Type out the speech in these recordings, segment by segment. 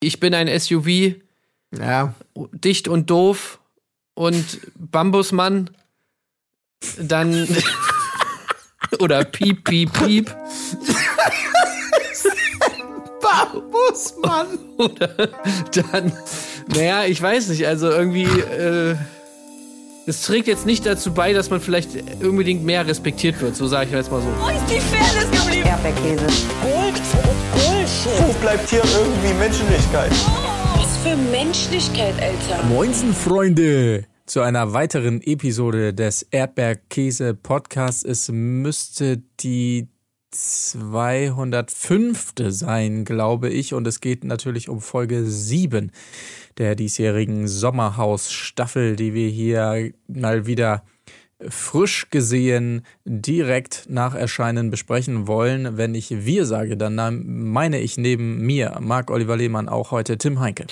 ich bin ein SUV, Ja. dicht und doof und Bambusmann, dann oder piep, piep, piep Bambusmann. oder dann, naja, ich weiß nicht, also irgendwie, äh, es trägt jetzt nicht dazu bei, dass man vielleicht unbedingt mehr respektiert wird, so sage ich jetzt mal so. Wo ist die Fairness geblieben? Erdbeerkäse. Wo bleibt hier irgendwie Menschlichkeit? Was für Menschlichkeit, Alter. Moinsen, Freunde! Zu einer weiteren Episode des Erdbeerkäse Podcasts. Es müsste die 205. sein, glaube ich. Und es geht natürlich um Folge 7 der diesjährigen Sommerhaus-Staffel, die wir hier mal wieder frisch gesehen direkt nach Erscheinen besprechen wollen. Wenn ich wir sage, dann meine ich neben mir, Marc Oliver Lehmann, auch heute Tim Heinke.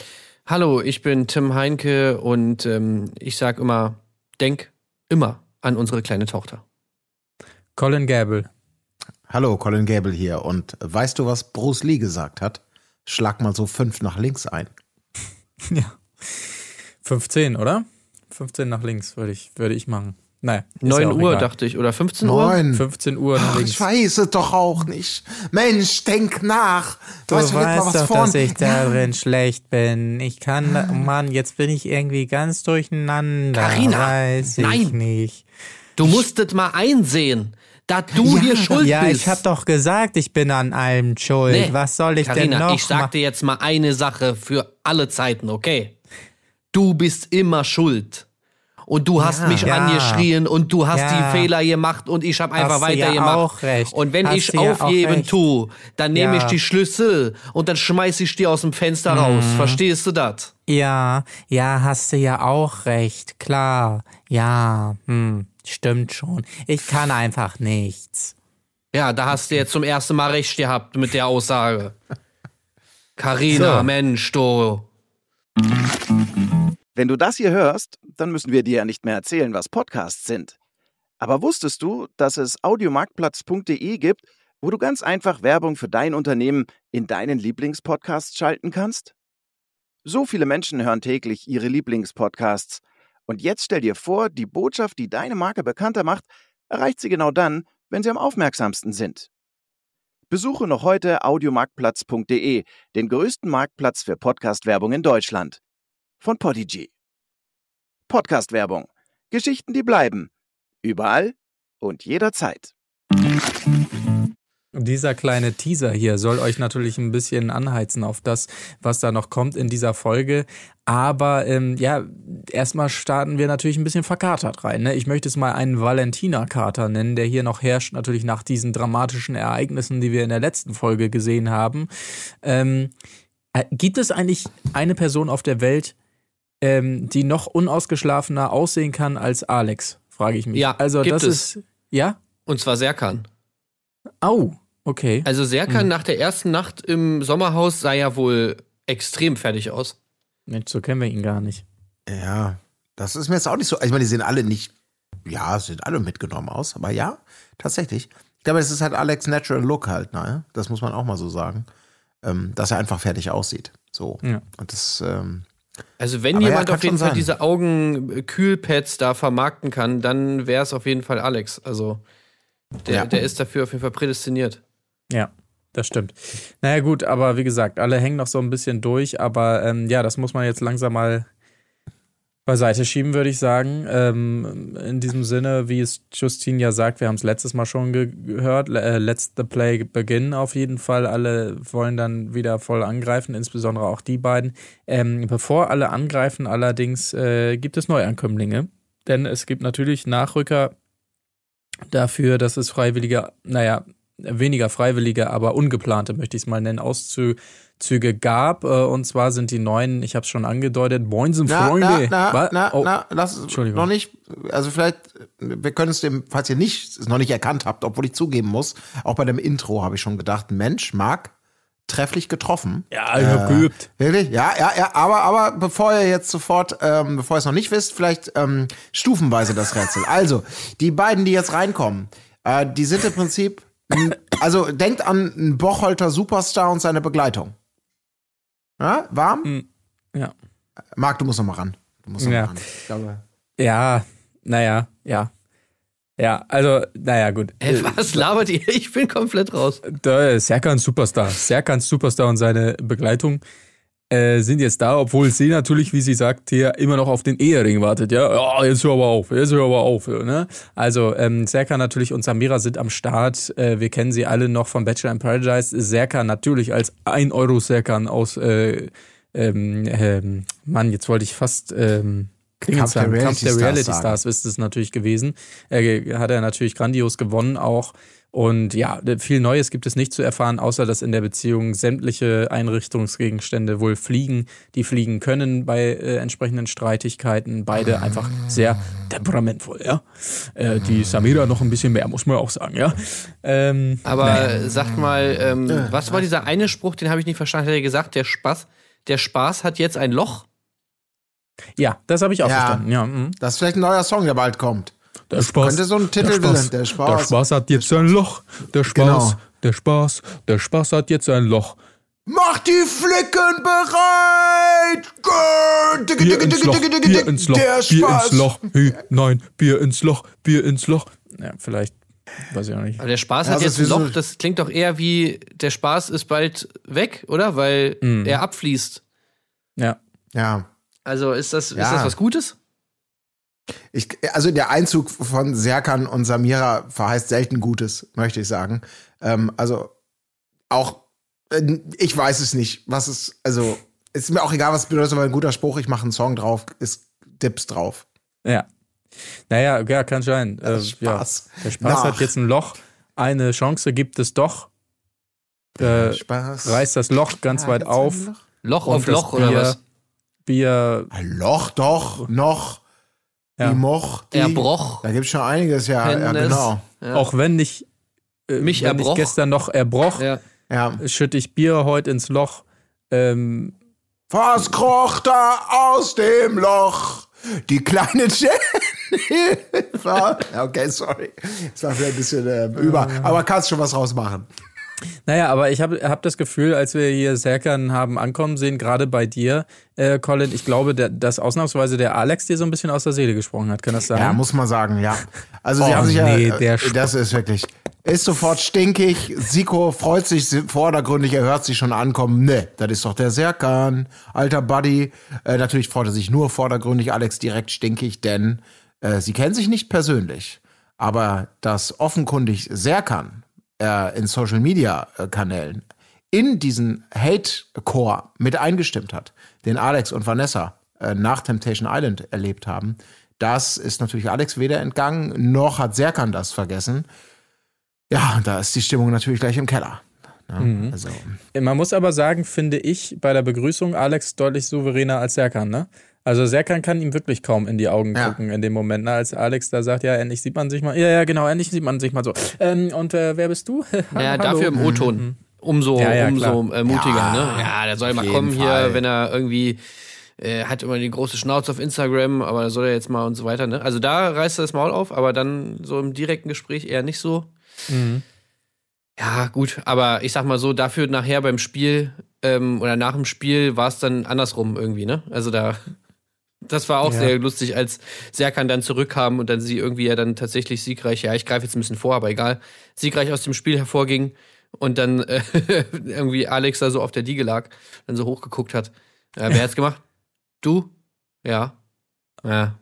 Hallo, ich bin Tim Heinke und ähm, ich sag immer, denk immer an unsere kleine Tochter. Colin Gable. Hallo, Colin Gable hier. Und weißt du, was Bruce Lee gesagt hat? Schlag mal so fünf nach links ein. Ja. 15, oder? 15 nach links würde ich, würde ich machen. Ist 9 ja auch Uhr egal. dachte ich, oder 15 Uhr? Neun. 15 Uhr Ach, ich weiß es doch auch nicht. Mensch, denk nach. Du weißt, vergiss weißt was doch, vorn- dass ich Ja. darin schlecht bin. Ich kann, oh Mann, jetzt bin ich irgendwie ganz durcheinander. Carina, Weiß ich nein. nicht. Du musstet mal einsehen, dass du hier schuld ja, bist. ich hab doch gesagt, ich bin an allem schuld. Nee, Was soll ich Carina, denn noch ich sag dir jetzt mal eine Sache für alle Zeiten, okay? Du bist immer schuld. Und du hast mich Ja. angeschrien und du hast Ja. die Fehler gemacht und ich habe einfach Hast du weiter ja gemacht. auch recht. Und wenn Hast ich ja aufgeben recht. tu, dann nehme Ja. ich die Schlüssel und dann schmeiß ich die aus dem Fenster raus. Mhm. Verstehst du das? Ja, ja, hast du ja auch recht, klar. Ja, hm, stimmt schon. Ich kann einfach nichts. Ja, da hast du jetzt zum ersten Mal recht gehabt mit der Aussage. Carina, So. Mensch, du. Wenn du das hier hörst, dann müssen wir dir ja nicht mehr erzählen, was Podcasts sind. Aber wusstest du, dass es audiomarktplatz.de gibt, wo du ganz einfach Werbung für dein Unternehmen in deinen Lieblingspodcasts schalten kannst? So viele Menschen hören täglich ihre Lieblingspodcasts. Und jetzt stell dir vor, die Botschaft, die deine Marke bekannter macht, erreicht sie genau dann, wenn sie am aufmerksamsten sind. Besuche noch heute audiomarktplatz.de, den größten Marktplatz für Podcast-Werbung in Deutschland von Podigy. Podcast-Werbung. Geschichten, die bleiben. Überall und jederzeit. Dieser kleine Teaser hier soll euch natürlich ein bisschen anheizen auf das, was da noch kommt in dieser Folge. Aber ähm, ja, erstmal starten wir natürlich ein bisschen verkatert rein. Ne? Ich möchte es mal einen Valentina-Kater nennen, der hier noch herrscht, natürlich nach diesen dramatischen Ereignissen, die wir in der letzten Folge gesehen haben. Ähm, äh, gibt es eigentlich eine Person auf der Welt, ähm, die noch unausgeschlafener aussehen kann als Alex? Frage ich mich. Ja, also gibt das es. ist. Ja? Und zwar Serkan. Au, okay. Also Serkan Mhm. nach der ersten Nacht im Sommerhaus sah ja wohl extrem fertig aus. Mensch, so kennen wir ihn gar nicht. Ja, das ist mir jetzt auch nicht so. Ich meine, die sehen alle nicht, ja, sehen alle mitgenommen aus, aber ja, tatsächlich. Ich glaube, es ist halt Alex Natural Look halt, ne? Das muss man auch mal so sagen. Ähm, dass er einfach fertig aussieht. So. Ja. Und das, ähm, Also wenn Aber ja, jemand kann auf jeden Fall sein. diese Augenkühlpads da vermarkten kann, dann wäre es auf jeden Fall Alex. Also der, Ja. der ist dafür auf jeden Fall prädestiniert. Ja, das stimmt. Naja, gut, aber wie gesagt, alle hängen noch so ein bisschen durch, aber ähm, ja, das muss man jetzt langsam mal beiseite schieben, würde ich sagen. Ähm, in diesem Sinne, wie es Justine ja sagt, wir haben es letztes Mal schon ge gehört, äh, let's the play begin auf jeden Fall. Alle wollen dann wieder voll angreifen, insbesondere auch die beiden. Ähm, bevor alle angreifen, allerdings äh, gibt es Neuankömmlinge, denn es gibt natürlich Nachrücker dafür, dass es freiwillige, naja, weniger freiwillige, aber ungeplante, möchte ich es mal nennen, Auszüge gab. Äh, Und zwar sind die neuen, ich habe es schon angedeutet, Moinsen Freunde. na, na, na, oh, na, lass es Entschuldigung. noch nicht, also vielleicht, wir können es dem, falls ihr nicht, es noch nicht erkannt habt, obwohl ich zugeben muss, auch bei dem Intro habe ich schon gedacht, Mensch, Marc, trefflich getroffen. Ja, ich hab geübt. Wirklich? Ja, ja, ja, aber, aber bevor ihr jetzt sofort, ähm, bevor ihr es noch nicht wisst, vielleicht ähm, stufenweise das Rätsel. Also, die beiden, die jetzt reinkommen, äh, die sind im Prinzip, also denkt an einen Bocholter Superstar und seine Begleitung. Ja, warm? Hm, ja. Marc, du musst noch mal ran. Du musst noch Ja. mal ran. Ich glaube, Ja, naja, ja. Ja, also, naja, gut. Ey, was labert ihr? Ich bin komplett raus. Der Serkan Superstar. Serkan Superstar und seine Begleitung äh, sind jetzt da, obwohl sie natürlich, wie sie sagt, hier immer noch auf den Ehering wartet. Ja, ja jetzt hör aber auf, jetzt hör aber auf. Ne? Also ähm, Serkan natürlich und Samira sind am Start. Äh, wir kennen sie alle noch von Bachelor in Paradise. Serkan natürlich als 1 Euro Serkan aus, äh, ähm, ähm, Mann, jetzt wollte ich fast... Ähm, Kampf der. Reality Kampf der Stars Reality sagen. Stars ist es natürlich gewesen. Er hat er natürlich grandios gewonnen auch. Und ja, viel Neues gibt es nicht zu erfahren, außer dass in der Beziehung sämtliche Einrichtungsgegenstände wohl fliegen, die fliegen können bei äh, entsprechenden Streitigkeiten. Beide einfach sehr temperamentvoll, ja. Äh, die Samira noch ein bisschen mehr, muss man auch sagen, ja. Ähm, Aber naja. sagt mal, ähm, was war dieser eine Spruch, den habe ich nicht verstanden, hat er gesagt, der Spaß, der Spaß hat jetzt ein Loch? Ja, das habe ich auch Ja. verstanden. Ja, mhm. das ist vielleicht ein neuer Song, der bald kommt. Der Spaß, könnte so ein Titel der Spaß, der Spaß. Der Spaß hat jetzt ein Loch. Der Spaß, Genau. der Spaß, der Spaß hat jetzt ein Loch. Mach die Flicken bereit! Bier ins Loch, Bier ins Loch, Der Bier Spaß. ins Loch. Hey, nein, Bier ins Loch, Bier ins Loch. Ja, vielleicht, weiß ich auch nicht. Aber der Spaß Ja, hat das jetzt ist ein Loch, das klingt doch eher wie, der Spaß ist bald weg, oder? Weil Mhm. er abfließt. Ja. Ja. Also ist das, ist Ja. das was Gutes? Ich, also der Einzug von Serkan und Samira verheißt selten Gutes, möchte ich sagen. Ähm, also auch, äh, ich weiß es nicht, was es, also ist mir auch egal, was es bedeutet, aber ein guter Spruch, ich mache einen Song drauf, ist Dips drauf. Ja. Naja, ja, kann sein. Äh, Spaß. Ja. Der Spaß Nach. hat jetzt ein Loch. Eine Chance gibt es doch. Äh, Spaß. reißt das Loch ganz Ja, weit auf. Loch. Auf Loch oder Bier- was? Bier, Ein Loch doch, noch, Ja. die Moch, die. Erbroch. Da gibt's schon einiges, ja, ja genau. Ja. auch wenn nicht äh, Mich wenn ich gestern noch erbroch, schütte ich Bier heute ins Loch. Ähm, Was kroch da aus dem Loch? Die kleine Jennifer. Okay, sorry. Das war vielleicht ein bisschen ähm, über. Aber kannst schon was rausmachen. Naja, aber ich habe hab das Gefühl, als wir hier Serkan haben ankommen sehen, gerade bei dir, äh, Colin, ich glaube, der, dass ausnahmsweise der Alex dir so ein bisschen aus der Seele gesprochen hat. Kann das sein? Ja, muss man sagen, ja. Also sie Oh, haben sich nee, ja, der äh, das ist wirklich, ist sofort stinkig. Siko freut sich vordergründig, er hört sich schon ankommen. Ne, das ist doch der Serkan, alter Buddy. Äh, natürlich freut er sich nur vordergründig, Alex direkt stinkig, denn äh, sie kennen sich nicht persönlich. Aber dass offenkundig Serkan äh, in Social Media äh, Kanälen in diesen Hate-Core mit eingestimmt hat, den Alex und Vanessa äh, nach Temptation Island erlebt haben, das ist natürlich Alex weder entgangen, noch hat Serkan das vergessen. Ja, da ist die Stimmung natürlich gleich im Keller. Ne? Also, Man muss aber sagen, finde ich, bei der Begrüßung Alex deutlich souveräner als Serkan, ne? Also Serkan kann ihm wirklich kaum in die Augen Ja. gucken in dem Moment, ne? als Alex da sagt, ja, endlich sieht man sich mal. Ja, ja, genau, endlich sieht man sich mal so. Ähm, und äh, wer bist du? Ja, dafür im O-Ton. Umso, Ja, ja, umso äh, mutiger, Ja, ne? Ja, der soll auf mal kommen Fall. hier, wenn er irgendwie äh, hat immer die große Schnauze auf Instagram, aber da soll er jetzt mal und so weiter, ne? Also da reißt er das Maul auf, aber dann so im direkten Gespräch eher nicht so. Mhm. Ja, gut, aber ich sag mal so, dafür nachher beim Spiel ähm, oder nach dem Spiel war es dann andersrum irgendwie, ne? Also da, das war auch Ja. sehr lustig, als Serkan dann zurückkam und dann sie irgendwie ja dann tatsächlich siegreich, ja, ich greife jetzt ein bisschen vor, aber egal, siegreich aus dem Spiel hervorging und dann äh, irgendwie Alex da so auf der Diege lag, dann so hochgeguckt hat. Ja, wer hat's gemacht? Du? Ja. Ja.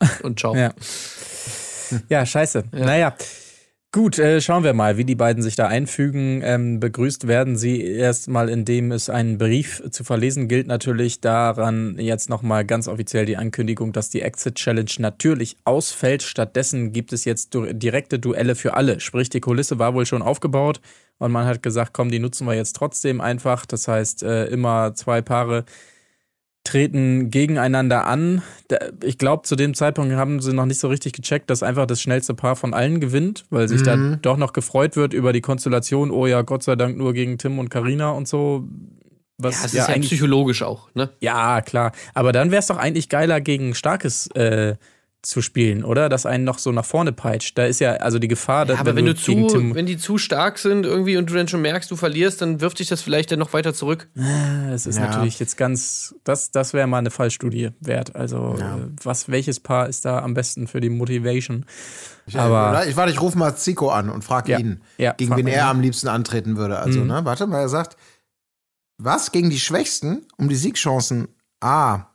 Und ciao. Ja. Ja, scheiße. Ja. Naja. Gut, äh, schauen wir mal, wie die beiden sich da einfügen. Ähm, begrüßt werden sie erstmal, indem es einen Brief zu verlesen gilt. Natürlich daran jetzt nochmal ganz offiziell die Ankündigung, dass die Exit Challenge natürlich ausfällt. Stattdessen gibt es jetzt du direkte Duelle für alle. Sprich, die Kulisse war wohl schon aufgebaut und man hat gesagt, komm, die nutzen wir jetzt trotzdem einfach. Das heißt, äh, immer zwei Paare treten gegeneinander an. Ich glaube, zu dem Zeitpunkt haben sie noch nicht so richtig gecheckt, dass einfach das schnellste Paar von allen gewinnt, weil sich da doch noch gefreut wird über die Konstellation. Oh ja, Gott sei Dank nur gegen Tim und Karina und so. Was Ja, es ja, ist ja eigentlich psychologisch auch, ne? ja, klar. Aber dann wäre es doch eigentlich geiler, gegen starkes äh, zu spielen, oder? Das einen noch so nach vorne peitscht. Da ist ja also die Gefahr, dass Ja, aber wenn du gegen zu, Tim, wenn die zu stark sind irgendwie und du dann schon merkst, du verlierst, dann wirft dich das vielleicht dann noch weiter zurück. das ist Ja. natürlich jetzt ganz, das, das wäre mal eine Fallstudie wert. Also Ja. äh, was, welches Paar ist da am besten für die Motivation? Ich, Aber- ich warte, ich rufe mal Zico an und frage Ja. ihn, Ja, gegen frag wen er am liebsten antreten würde. Also, Mhm. ne, warte mal, er sagt, was gegen die Schwächsten um die Siegchancen? Ah,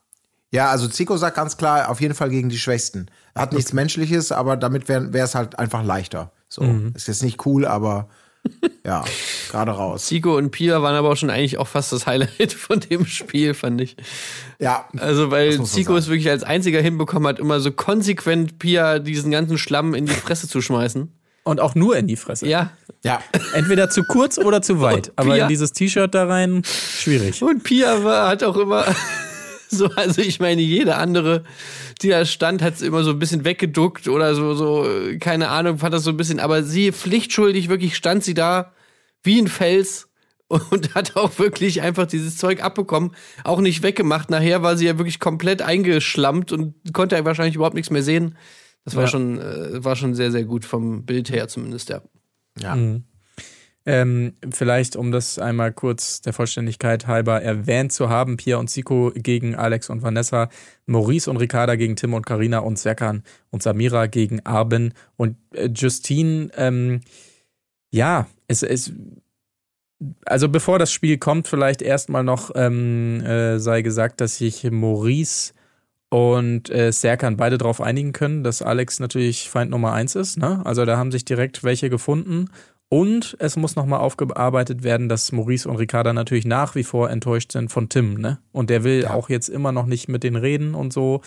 ja, also Zico sagt ganz klar, auf jeden Fall gegen die Schwächsten. Hat nichts Menschliches, aber damit wäre es halt einfach leichter. So, Mhm. ist jetzt nicht cool, aber ja, gerade raus. Zico und Pia waren aber auch schon eigentlich auch fast das Highlight von dem Spiel, fand ich. Ja, Also, weil Zico es wirklich als einziger hinbekommen hat, immer so konsequent Pia diesen ganzen Schlamm in die Fresse zu schmeißen. Und auch nur in die Fresse. Ja. ja. Entweder zu kurz oder zu weit. Aber Pia- in dieses T-Shirt da rein, schwierig. Und Pia war, hat auch immer so, also ich meine, jede andere, die da stand, hat es immer so ein bisschen weggeduckt oder so, so, äh, keine Ahnung, fand das so ein bisschen, aber sie pflichtschuldig, wirklich stand sie da wie ein Fels und hat auch wirklich einfach dieses Zeug abbekommen, auch nicht weggemacht. Nachher war sie ja wirklich komplett eingeschlammt und konnte wahrscheinlich überhaupt nichts mehr sehen. Das war Ja. schon, äh, war schon sehr, sehr gut vom Bild her zumindest, ja. ja. Ähm, vielleicht, um das einmal kurz der Vollständigkeit halber erwähnt zu haben, Pia und Zico gegen Alex und Vanessa, Maurice und Ricarda gegen Tim und Karina und Serkan und Samira gegen Arben und äh, Justine, ähm, ja, es ist also bevor das Spiel kommt, vielleicht erstmal noch ähm, äh, sei gesagt, dass sich Maurice und äh, Serkan beide darauf einigen können, dass Alex natürlich Feind Nummer eins ist. Ne? Also da haben sich direkt welche gefunden. Und es muss nochmal aufgearbeitet werden, dass Maurice und Ricarda natürlich nach wie vor enttäuscht sind von Tim. Ne? Und der will auch jetzt immer noch nicht mit denen reden und so.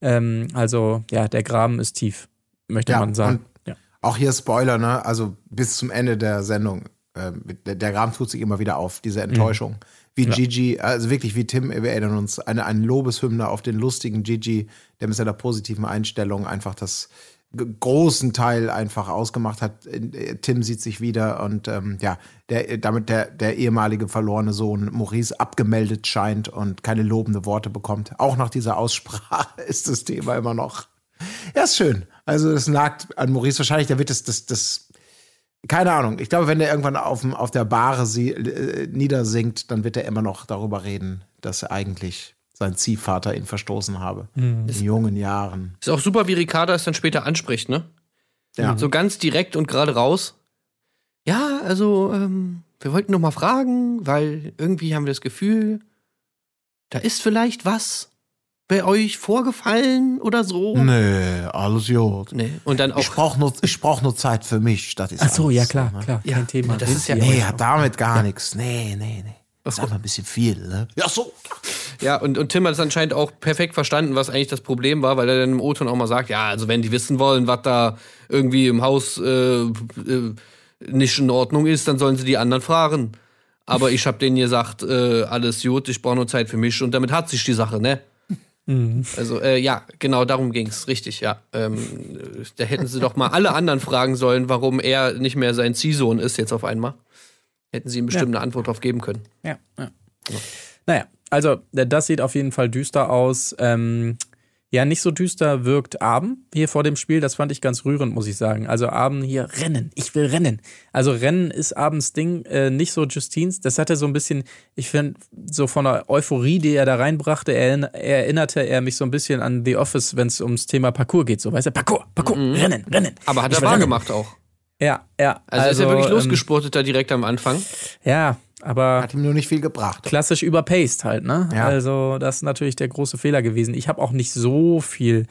Ähm, also ja, der Graben ist tief, möchte Ja, man sagen. Ja. Auch hier Spoiler, ne? Also bis zum Ende der Sendung. ähm, der, der Graben tut sich immer wieder auf, diese Enttäuschung. Wie Gigi, also wirklich wie Tim, wir erinnern uns, eine, eine Lobeshymne auf den lustigen Gigi, der mit seiner positiven Einstellung einfach das großen Teil einfach ausgemacht hat. Äh, Tim sieht sich wieder und ähm, ja, der, damit der, der ehemalige verlorene Sohn Maurice abgemeldet scheint und keine lobende Worte bekommt. Auch nach dieser Aussprache ist das Thema immer noch. Ja, ist schön. Also das nagt an Maurice wahrscheinlich, der wird das, das, das keine Ahnung. Ich glaube, wenn der irgendwann auf, auf der Bahre sie, äh, niedersinkt, dann wird er immer noch darüber reden, dass er eigentlich sein Ziehvater ihn verstoßen habe. In jungen Jahren. Ist auch super, wie Ricarda es dann später anspricht, ne? Ja. So ganz direkt und gerade raus. Ja, also, ähm, wir wollten noch mal fragen, weil irgendwie haben wir das Gefühl, da ist vielleicht was bei euch vorgefallen oder so. Nee, alles gut. Nee. Und dann auch. Ich brauche nur, ich brauch nur Zeit für mich. Das ist Ach so, alles ja klar, ne? klar, Ja, kein Thema. das ist ja- Nee, hat damit gar nichts. Nee, nee, nee. Das ist einfach ein bisschen viel, ne? Ja, so. Ja, und, und Tim hat es anscheinend auch perfekt verstanden, was eigentlich das Problem war, weil er dann im O-Ton auch mal sagt, ja, also wenn die wissen wollen, was da irgendwie im Haus äh, äh, nicht in Ordnung ist, dann sollen sie die anderen fragen. Aber ich hab denen gesagt, äh, alles gut, ich brauche nur Zeit für mich und damit hat sich die Sache, ne? Also, äh, ja, genau darum ging's, richtig, ja. Ähm, äh, da hätten sie doch mal alle anderen fragen sollen, warum er nicht mehr sein Ziehsohn ist jetzt auf einmal. Hätten sie ihm bestimmt eine Antwort drauf geben können. Ja, ja. Naja, also äh, das sieht auf jeden Fall düster aus. Ähm, ja, nicht so düster wirkt Abend hier vor dem Spiel. Das fand ich ganz rührend, muss ich sagen. Also Abend hier rennen. Ich will rennen. Also Rennen ist Abends Ding, äh, nicht so Justins. Das hatte so ein bisschen, ich finde, so von der Euphorie, die er da reinbrachte, erinn- erinnerte er mich so ein bisschen an The Office, wenn es ums Thema Parcours geht. So, weißt du, Parcours, Parcours, rennen, rennen. Aber hat Ich er will wahr rennen. gemacht auch. Ja, ja. Also, ist er wirklich ähm, losgespurtet da direkt am Anfang. Ja, aber Hat ihm nur nicht viel gebracht. klassisch überpaced halt, ne? Ja. Also, das ist natürlich der große Fehler gewesen. Ich habe auch nicht so viel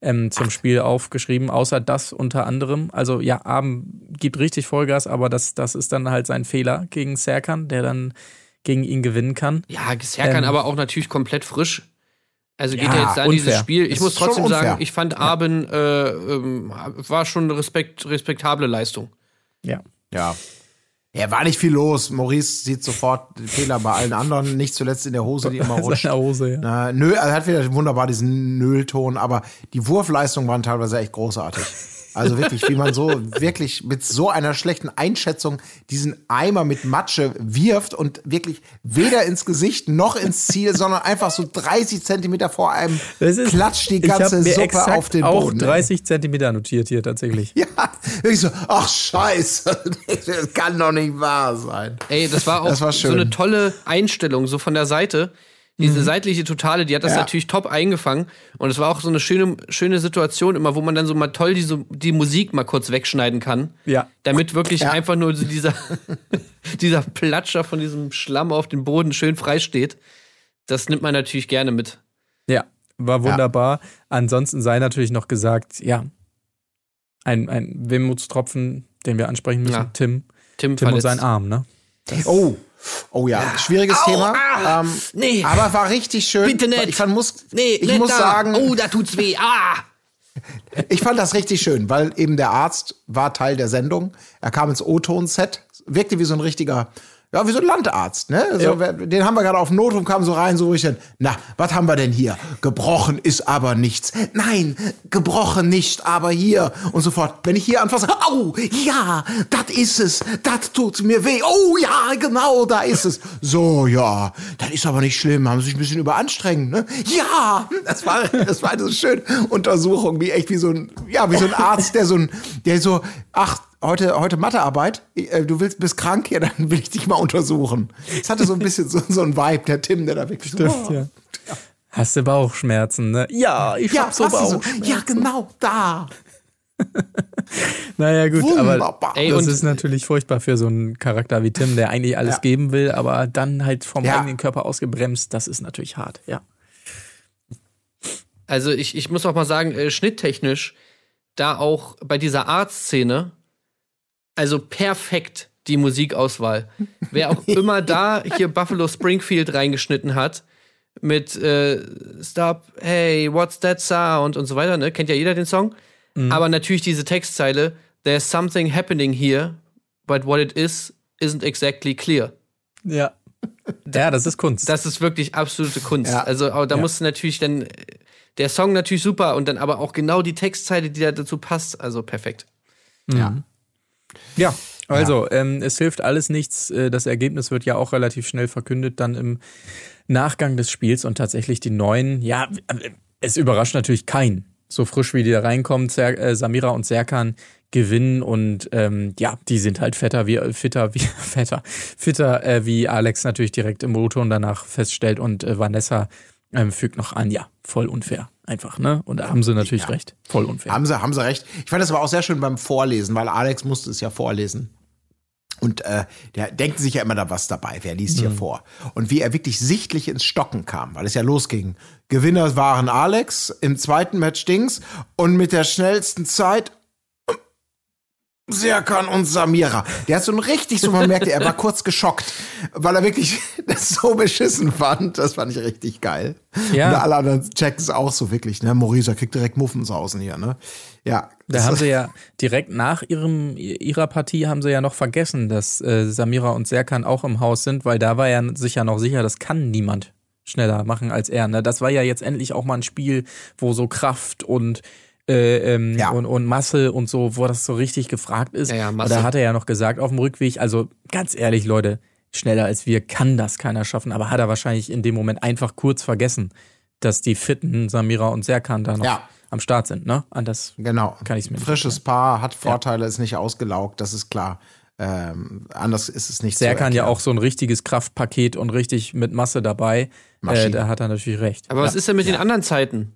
ähm, zum Spiel aufgeschrieben, außer das unter anderem. Also, ja, Abend gibt richtig Vollgas, aber das, das ist dann halt sein Fehler gegen Serkan, der dann gegen ihn gewinnen kann. Ja, Serkan Ähm, aber auch natürlich komplett frisch. Also geht Ja, er jetzt da in dieses. Spiel. Ich Das muss trotzdem sagen, ich fand Arben äh, ähm, war schon eine Respekt, respektable Leistung. Ja. Ja. Ja, war nicht viel los. Maurice sieht sofort den Fehler bei allen anderen, nicht zuletzt in der Hose, die immer rutscht. Hose, ja. Na, nö, er hat wieder wunderbar diesen Nöhlton, aber die Wurfleistungen waren teilweise echt großartig. Also wirklich, wie man so wirklich mit so einer schlechten Einschätzung diesen Eimer mit Matsche wirft und wirklich weder ins Gesicht noch ins Ziel, sondern einfach so 30 Zentimeter vor einem Das ist- klatscht die ich ganze mir Suppe exakt auf den auch Boden. ne? 30 Zentimeter notiert hier tatsächlich. Ja, wirklich so, ach scheiße, das kann doch nicht wahr sein. Ey, das war auch Das war so eine tolle Einstellung, so von der Seite. Diese seitliche Totale, die hat das Ja. natürlich top eingefangen. Und es war auch so eine schöne, schöne Situation immer, wo man dann so mal toll diese, die Musik mal kurz wegschneiden kann. Ja. Damit wirklich Ja. einfach nur so dieser, dieser Platscher von diesem Schlamm auf dem Boden schön frei steht. Das nimmt man natürlich gerne mit. Ja, war wunderbar. Ansonsten sei natürlich noch gesagt, ja, ein, ein Wehmutstropfen, den wir ansprechen müssen, Ja. Tim. Tim, Tim und sein Arm, ne? Oh, oh ja, schwieriges Au, Thema. ah, ähm, nee. Aber war richtig schön. Bitte nicht. Ich fand, muss, Nee, ich muss da. sagen, Oh, da tut's weh. Ah! ich fand das richtig schön, weil eben der Arzt war Teil der Sendung. Er kam ins O-Ton-Set, wirkte wie so ein richtiger, ja, wie so ein Landarzt, ne? So, wer- Den haben wir gerade auf dem Notruf, kam so rein, so ruhig dann, na, was haben wir denn hier? Gebrochen ist aber nichts. Nein, gebrochen nicht, aber hier. Und sofort, wenn ich hier anfasse, au, ja, das ist es, das tut mir weh. Oh ja, genau, da ist es. So, ja, das ist aber nicht schlimm, haben Sie sich ein bisschen überanstrengt, ne? Ja, das war, das war eine so schöne Untersuchung, wie echt wie so ein, ja, wie so ein Arzt, der so ein, der so, ach, heute, heute Mathearbeit, äh, du willst, bist krank, ja, dann will ich dich mal untersuchen. Es hatte so ein bisschen so, so ein Vibe, der Tim, der da wirklich so, Stimmt, oh, ja. Hast du Bauchschmerzen, ne? Ja, ich ja, hab so du so, Bauchschmerzen. ja, genau, da. Naja, gut, aber Wunderbar. Ey, das und- ist natürlich furchtbar für so einen Charakter wie Tim, der eigentlich alles Ja. geben will, aber dann halt vom Ja. eigenen Körper ausgebremst. Das ist natürlich hart, ja. Also ich, ich muss auch mal sagen, äh, schnitttechnisch, da auch bei dieser Arztszene, also perfekt die Musikauswahl. Wer auch immer da hier Buffalo Springfield reingeschnitten hat, mit äh, Stop, hey, what's that sound und so weiter, ne? Kennt ja jeder den Song. Aber natürlich diese Textzeile, There's something happening here, but what it is isn't exactly clear. Ja. Ja, das ist Kunst. Das ist wirklich absolute Kunst. Ja. Also aber da Ja. musst du natürlich dann der Song natürlich super und dann aber auch genau die Textzeile, die da dazu passt. Also perfekt. Ja. Ja, also Ähm, es hilft alles nichts. Äh, Das Ergebnis wird ja auch relativ schnell verkündet, dann im Nachgang des Spiels und tatsächlich die neuen, ja, äh, es überrascht natürlich keinen. So frisch wie die da reinkommen, Zer äh, Samira und Serkan gewinnen und ähm, ja, die sind halt fetter wie fitter wie fetter fitter äh, wie Alex natürlich direkt im Motor danach feststellt und äh, Vanessa ähm, fügt noch an, ja, voll unfair einfach, ne? Und da haben sie natürlich Ja. recht, voll unfair. Haben sie, haben sie recht. Ich fand das aber auch sehr schön beim Vorlesen, weil Alex musste es ja vorlesen. Und äh, der denkt sich ja immer da was dabei, wer liest hier vor. Und wie er wirklich sichtlich ins Stocken kam, weil es ja losging. Gewinner waren Alex, im zweiten Match Dings und mit der schnellsten Zeit Serkan und Samira. Der hat so ein richtig, so man merkte, er war kurz geschockt, weil er wirklich das so beschissen fand. Das fand ich richtig geil. Ja. Und alle anderen checken es auch so wirklich, ne? Er kriegt direkt Muffensausen hier, ne? Ja. Da haben sie ja direkt nach ihrem, ihrer Partie haben sie ja noch vergessen, dass äh, Samira und Serkan auch im Haus sind, weil da war ja sich ja noch sicher, das kann niemand schneller machen als er. Ne? Das war ja jetzt endlich auch mal ein Spiel, wo so Kraft und äh, ähm, Ja. und, und Masse und so, wo das so richtig gefragt ist. Ja, ja, Und Masse. da hat er ja noch gesagt auf dem Rückweg, also ganz ehrlich, Leute, schneller als wir kann das keiner schaffen, aber hat er wahrscheinlich in dem Moment einfach kurz vergessen, dass die fitten Samira und Serkan da noch Ja. am Start sind, ne? An das Genau. Kann ich's mir nicht Frisches Paar, hat Vorteile, ist nicht ausgelaugt, das ist klar. Ähm, anders ist es nicht Serkan ja auch so ein richtiges Kraftpaket und richtig mit Masse dabei. Äh, da hat er natürlich recht. Aber was ja. ist denn mit den anderen Zeiten?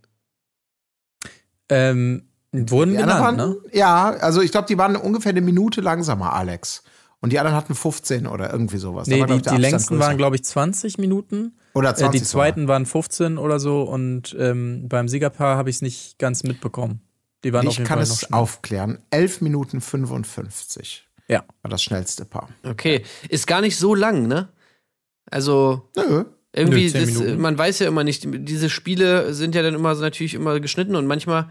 Ähm, wurden Die anderen genannt, waren, ne? Ja, also ich glaube, die waren ungefähr eine Minute langsamer, Alex. Und die anderen hatten 15 oder irgendwie sowas. Nee, die, die längsten größer. waren, glaube ich, 20 Minuten. Oder Äh, 20 die zweiten waren 15 oder so und ähm, beim Siegerpaar habe ich es nicht ganz mitbekommen. Die waren auf Ich jeden kann Fall noch es schnell. aufklären. 11 Minuten 55 Ja. war das schnellste Paar. Okay, ist gar nicht so lang, ne? Also Nö. Irgendwie, Nö, Minuten. man weiß ja immer nicht, diese Spiele sind ja dann immer so natürlich immer geschnitten und manchmal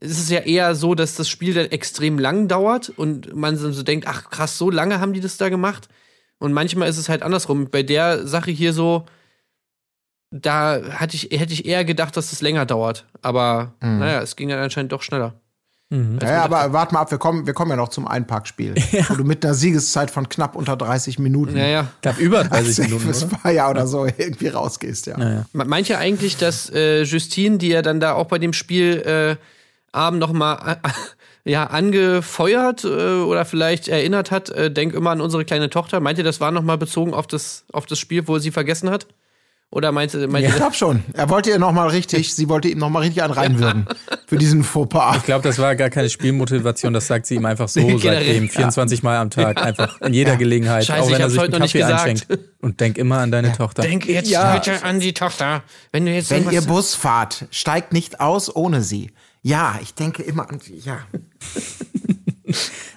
es ist ja eher so, dass das Spiel dann extrem lang dauert und man so denkt, ach krass, so lange haben die das da gemacht. Und manchmal ist es halt andersrum. Bei der Sache hier so, da hatte ich, hätte ich eher gedacht, dass das länger dauert. Aber naja, es ging dann anscheinend doch schneller. Mhm. Ja, ja, aber warte mal ab, wir kommen, wir kommen ja noch zum Einparkspiel. Wo du mit einer Siegeszeit von knapp unter 30 Minuten Naja. Ich glaube, über 30 safe Minuten, oder? Feier oder so irgendwie rausgehst, ja. Naja. Me- Meint ihr eigentlich, dass äh, Justine, die ja dann da auch bei dem Spiel äh, Abend noch mal äh, ja, angefeuert äh, oder vielleicht erinnert hat, äh, denk immer an unsere kleine Tochter. Meint ihr, das war noch mal bezogen auf das, auf das Spiel, wo sie vergessen hat? Oder meint, ihr- meint Ich ihr, glaube schon. Er wollte ihr noch mal richtig, sie wollte ihm noch mal richtig einen reinwürgen für diesen Fauxpas. Ich glaube, das war gar keine Spielmotivation, das sagt sie ihm einfach so seitdem, generell, 24 Mal am Tag, einfach in jeder Gelegenheit, Scheiße, auch ich wenn er sich heute einen noch nicht Kaffee einschenkt. Und denk immer an deine Tochter. denk jetzt Ja. bitte an die Tochter. Wenn du jetzt Wenn ihr Bus fahrt, steigt nicht aus ohne sie. Ja, ich denke immer an sie. Ja.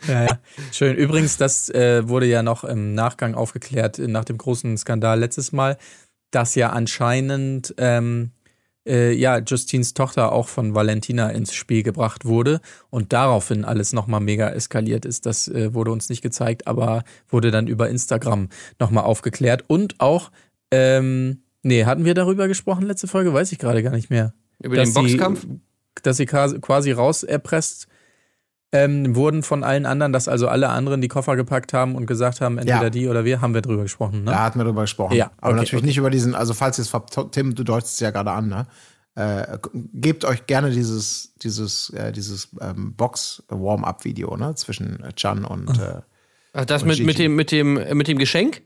Ja, ja. Schön. Übrigens, das äh, wurde ja noch im Nachgang aufgeklärt, äh, nach dem großen Skandal letztes Mal, dass ja anscheinend ähm, äh, ja, Justines Tochter auch von Valentina ins Spiel gebracht wurde und daraufhin alles nochmal mega eskaliert ist. Das äh, wurde uns nicht gezeigt, aber wurde dann über Instagram nochmal aufgeklärt. Und auch, ähm, nee, hatten wir darüber gesprochen letzte Folge? Weiß ich gerade gar nicht mehr. über den Boxkampf? Sie, dass sie quasi quasi rauserpresst ähm, wurden von allen anderen, dass also alle anderen die Koffer gepackt haben und gesagt haben, entweder Ja. die oder wir, haben wir drüber gesprochen, ne? Da hatten wir drüber gesprochen. Ja, Aber okay, natürlich okay. nicht über diesen, also falls ihr es ver- Tim, du deutest es ja gerade an, ne? Äh, gebt euch gerne dieses, dieses, äh, dieses ähm, Box-Warm-Up-Video, ne? Zwischen äh, Chan und äh, Ach, das Und mit, mit, dem, mit, dem, äh, mit dem Geschenk?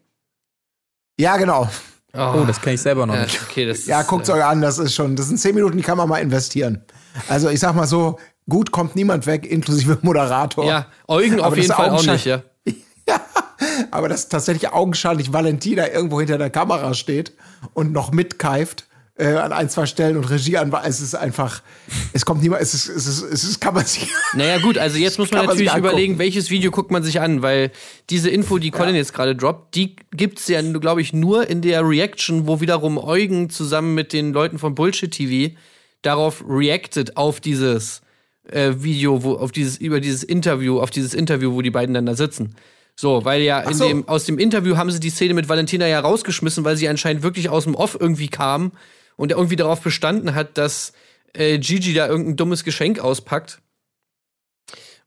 Ja, genau. Oh, das kenne ich selber noch ja, nicht. okay, das Ja, ist, guckt's äh, euch an, das ist schon, das sind zehn Minuten, die kann man mal investieren. Also ich sag mal so, gut kommt niemand weg, inklusive Moderator. Ja, Eugen auf jeden Fall auch nicht, ja. Aber dass tatsächlich augenscheinlich Valentina irgendwo hinter der Kamera steht und noch mitkeift äh, an ein, zwei Stellen und Regie an, es ist einfach, es kommt niemand, es ist, es ist, es ist, kann man sich, Naja, gut, also jetzt muss man natürlich überlegen, welches Video guckt man sich an, weil diese Info, die Colin jetzt gerade droppt, die gibt's ja, glaube ich, nur in der Reaction, wo wiederum Eugen zusammen mit den Leuten von Bullshit TV darauf reacted auf dieses äh, Video, wo, auf dieses, über dieses Interview, auf dieses Interview, wo die beiden dann da sitzen. So, weil ja so. dem, aus dem Interview haben sie die Szene mit Valentina ja rausgeschmissen, weil sie anscheinend wirklich aus dem Off irgendwie kam und irgendwie darauf bestanden hat, dass äh, Gigi da irgendein dummes Geschenk auspackt.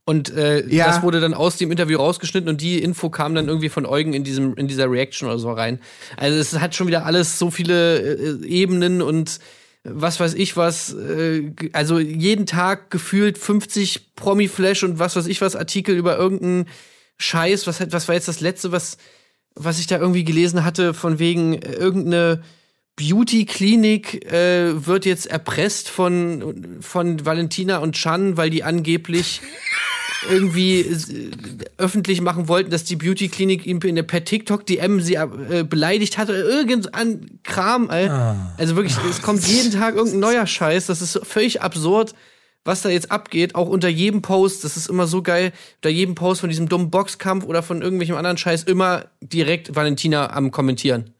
Und äh, Ja. das wurde dann aus dem Interview rausgeschnitten und die Info kam dann irgendwie von Eugen in diesem in dieser Reaction oder so rein. Also es hat schon wieder alles so viele äh, Ebenen und was weiß ich was. Äh, also jeden Tag gefühlt 50 Promi-Flash und was weiß ich was Artikel über irgendeinen Scheiß. Was, was war jetzt das letzte, was was ich da irgendwie gelesen hatte von wegen äh, irgendeine Beauty-Klinik äh, wird jetzt erpresst von, von Valentina und Chan, weil die angeblich irgendwie äh, öffentlich machen wollten, dass die Beauty-Klinik ihm in der per TikTok-DM sie äh, beleidigt hat oder irgendein Kram. Ey. Also wirklich, es kommt jeden Tag irgendein neuer Scheiß. Das ist völlig absurd, was da jetzt abgeht. Auch unter jedem Post, das ist immer so geil, unter jedem Post von diesem dummen Boxkampf oder von irgendwelchem anderen Scheiß immer direkt Valentina am Kommentieren.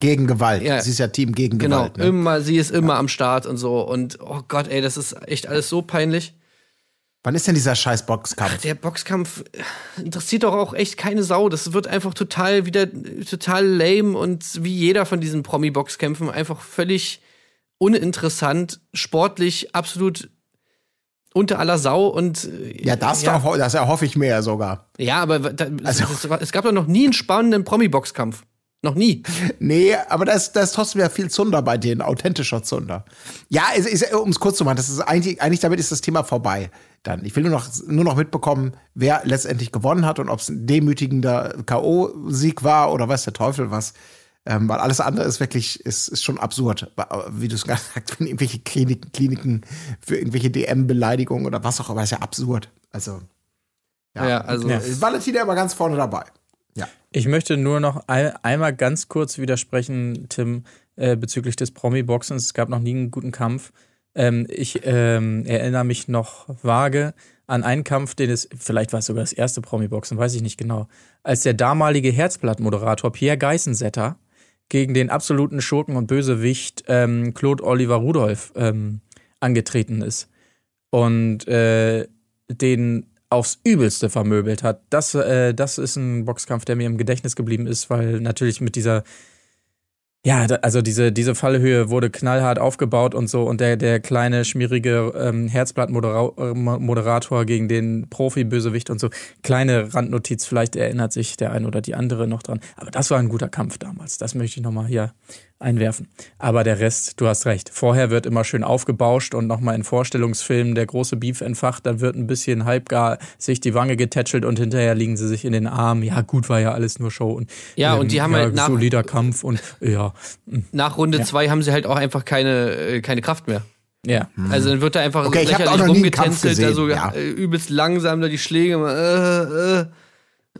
gegen Gewalt. Ja. Sie ist ja Team gegen Genau, Gewalt. Ne? immer, sie ist immer am Start und so. Und oh Gott, ey, das ist echt alles so peinlich. Wann ist denn dieser scheiß Boxkampf? Der Boxkampf äh, interessiert doch auch echt keine Sau. Das wird einfach total wieder äh, total lame und wie jeder von diesen Promi-Boxkämpfen einfach völlig uninteressant, sportlich absolut unter aller Sau und äh, Ja, das, ja, Doch, das erhoffe ich mir sogar. ja aber da, Also- es, es gab doch noch nie einen spannenden Promi-Boxkampf. Noch nie. Nee, aber da ist, da ist trotzdem ja viel Zunder bei denen, authentischer Zunder. Ja, um es kurz zu machen, das ist eigentlich, eigentlich damit ist das Thema vorbei. Dann. Ich will nur noch, nur noch mitbekommen, wer letztendlich gewonnen hat und ob es ein demütigender K.O.-Sieg war oder weiß der Teufel was. Ähm, weil alles andere ist wirklich, ist, ist schon absurd. Wie du es gerade sagst, wenn irgendwelche Kliniken, Kliniken für irgendwelche DM-Beleidigungen oder was auch immer, ist ja absurd. Also, Ja, also Ja. Valentina immer ganz vorne dabei. Ja. Ich möchte nur noch ein, einmal ganz kurz widersprechen, Tim, äh, bezüglich des Promi-Boxens. Es gab noch nie einen guten Kampf. Ähm, ich ähm, erinnere mich noch vage an einen Kampf, den es, vielleicht war es sogar das erste Promi-Boxen, weiß ich nicht genau, als der damalige Herzblatt-Moderator Pierre Geissensetter gegen den absoluten Schurken und Bösewicht ähm, Claude Oliver Rudolph ähm, angetreten ist. und äh, den aufs Übelste vermöbelt hat. Das, äh, das ist ein Boxkampf, der mir im Gedächtnis geblieben ist, weil natürlich mit dieser ja, also diese, diese Fallhöhe wurde knallhart aufgebaut und so und der, der kleine, schmierige ähm, Herzblatt-Moderator gegen den Profi-Bösewicht und so. Kleine Randnotiz, vielleicht erinnert sich der ein oder die andere noch dran. Aber das war ein guter Kampf damals. Das möchte ich nochmal hier einwerfen. Aber der Rest, du hast recht. Vorher wird immer schön aufgebauscht und nochmal in Vorstellungsfilmen der große Beef entfacht, dann wird ein bisschen halbgar sich die Wange getätschelt und hinterher liegen sie sich in den Armen. Ja, gut, war ja alles nur Show. Und, Ja, und die haben halt nach- solider Kampf und ja. Nach Runde zwei haben sie halt auch einfach keine, äh, keine Kraft mehr. Ja. Also dann wird da einfach Okay, lächerlich rumgetänzelt, gesehen, da so ja. äh, übelst langsam da die Schläge. Äh, äh.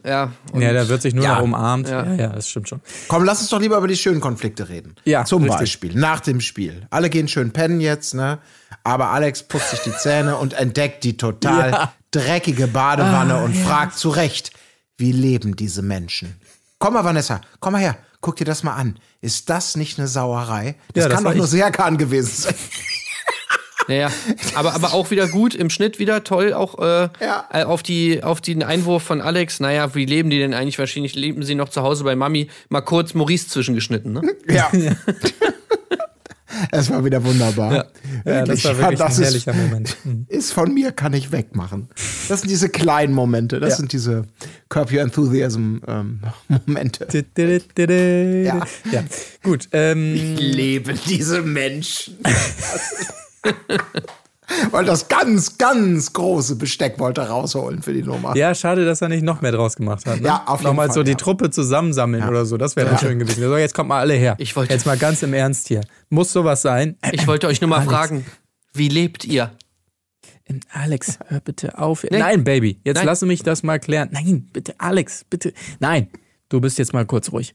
Ja, und Ja, da wird sich nur Ja. noch umarmt. Ja. Ja. ja, das stimmt schon. Komm, lass uns doch lieber über die schönen Konflikte reden. Ja, Zum richtig. Beispiel nach dem Spiel. Alle gehen schön pennen jetzt, ne? Aber Alex putzt sich die Zähne und entdeckt die total Ja. dreckige Badewanne Ah, und fragt zu Recht, wie leben diese Menschen? Komm mal, Vanessa, komm mal her. Guck dir das mal an. Ist das nicht eine Sauerei? Das Ja, das kann war doch nur. Serkan gewesen sein. Naja, aber, aber auch wieder gut, im Schnitt wieder toll, auch äh, Ja. äh, auf, die, auf den Einwurf von Alex, naja, wie leben die denn eigentlich? Wahrscheinlich leben sie noch zu Hause bei Mami. Mal kurz Maurice zwischengeschnitten, ne? Ja. Es war wieder wunderbar. Ja, das Wirklich, war wirklich das ein ist- herrlicher Moment. Mhm. ist von mir, kann ich wegmachen. Das sind diese kleinen Momente, das Ja. sind diese Curb Your Enthusiasm ähm. Ja. ja, gut. Ähm, Leben diese Menschen. Weil das ganz, ganz große Besteck wollte er rausholen für die Nummer. ja, schade, dass er nicht noch mehr draus gemacht hat. Ne? Ja, auf jeden Nochmal Fall, so die ja. Truppe zusammensammeln oder so, das wäre Ja. schön gewesen. So, jetzt kommt mal alle her. Ich wollte- jetzt mal ganz im Ernst hier. Muss sowas sein? Ich wollte euch nur mal Alex. fragen, wie lebt ihr? Ähm, Alex, hör bitte auf. Nein, Baby, jetzt Nein. lass mich das mal klären. Nein, bitte, Alex, bitte. Nein, du bist jetzt mal kurz ruhig.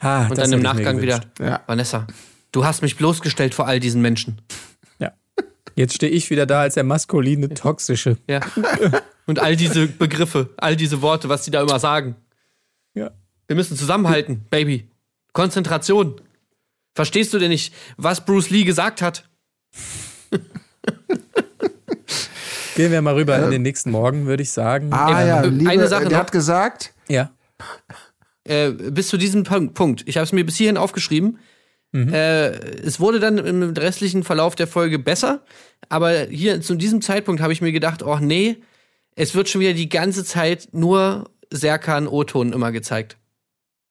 Ah, Und dann im Nachgang wieder. Ja. Vanessa, du hast mich bloßgestellt vor all diesen Menschen. Jetzt stehe ich wieder da als der maskuline, toxische. Ja. Und all diese Begriffe, all diese Worte, was die da immer sagen. Ja. Wir müssen zusammenhalten, Baby. Konzentration. Verstehst du denn nicht, was Bruce Lee gesagt hat? Gehen wir mal rüber in den nächsten Morgen, würde ich sagen. Ah Äh, ja, äh, liebe, eine Sache der noch. hat gesagt, Ja. Äh, bis zu diesem Pun- Punkt. Ich habe es mir bis hierhin aufgeschrieben. Äh, es wurde dann im restlichen Verlauf der Folge besser, aber hier zu diesem Zeitpunkt habe ich mir gedacht, oh nee, es wird schon wieder die ganze Zeit nur Serkan O-Ton immer gezeigt.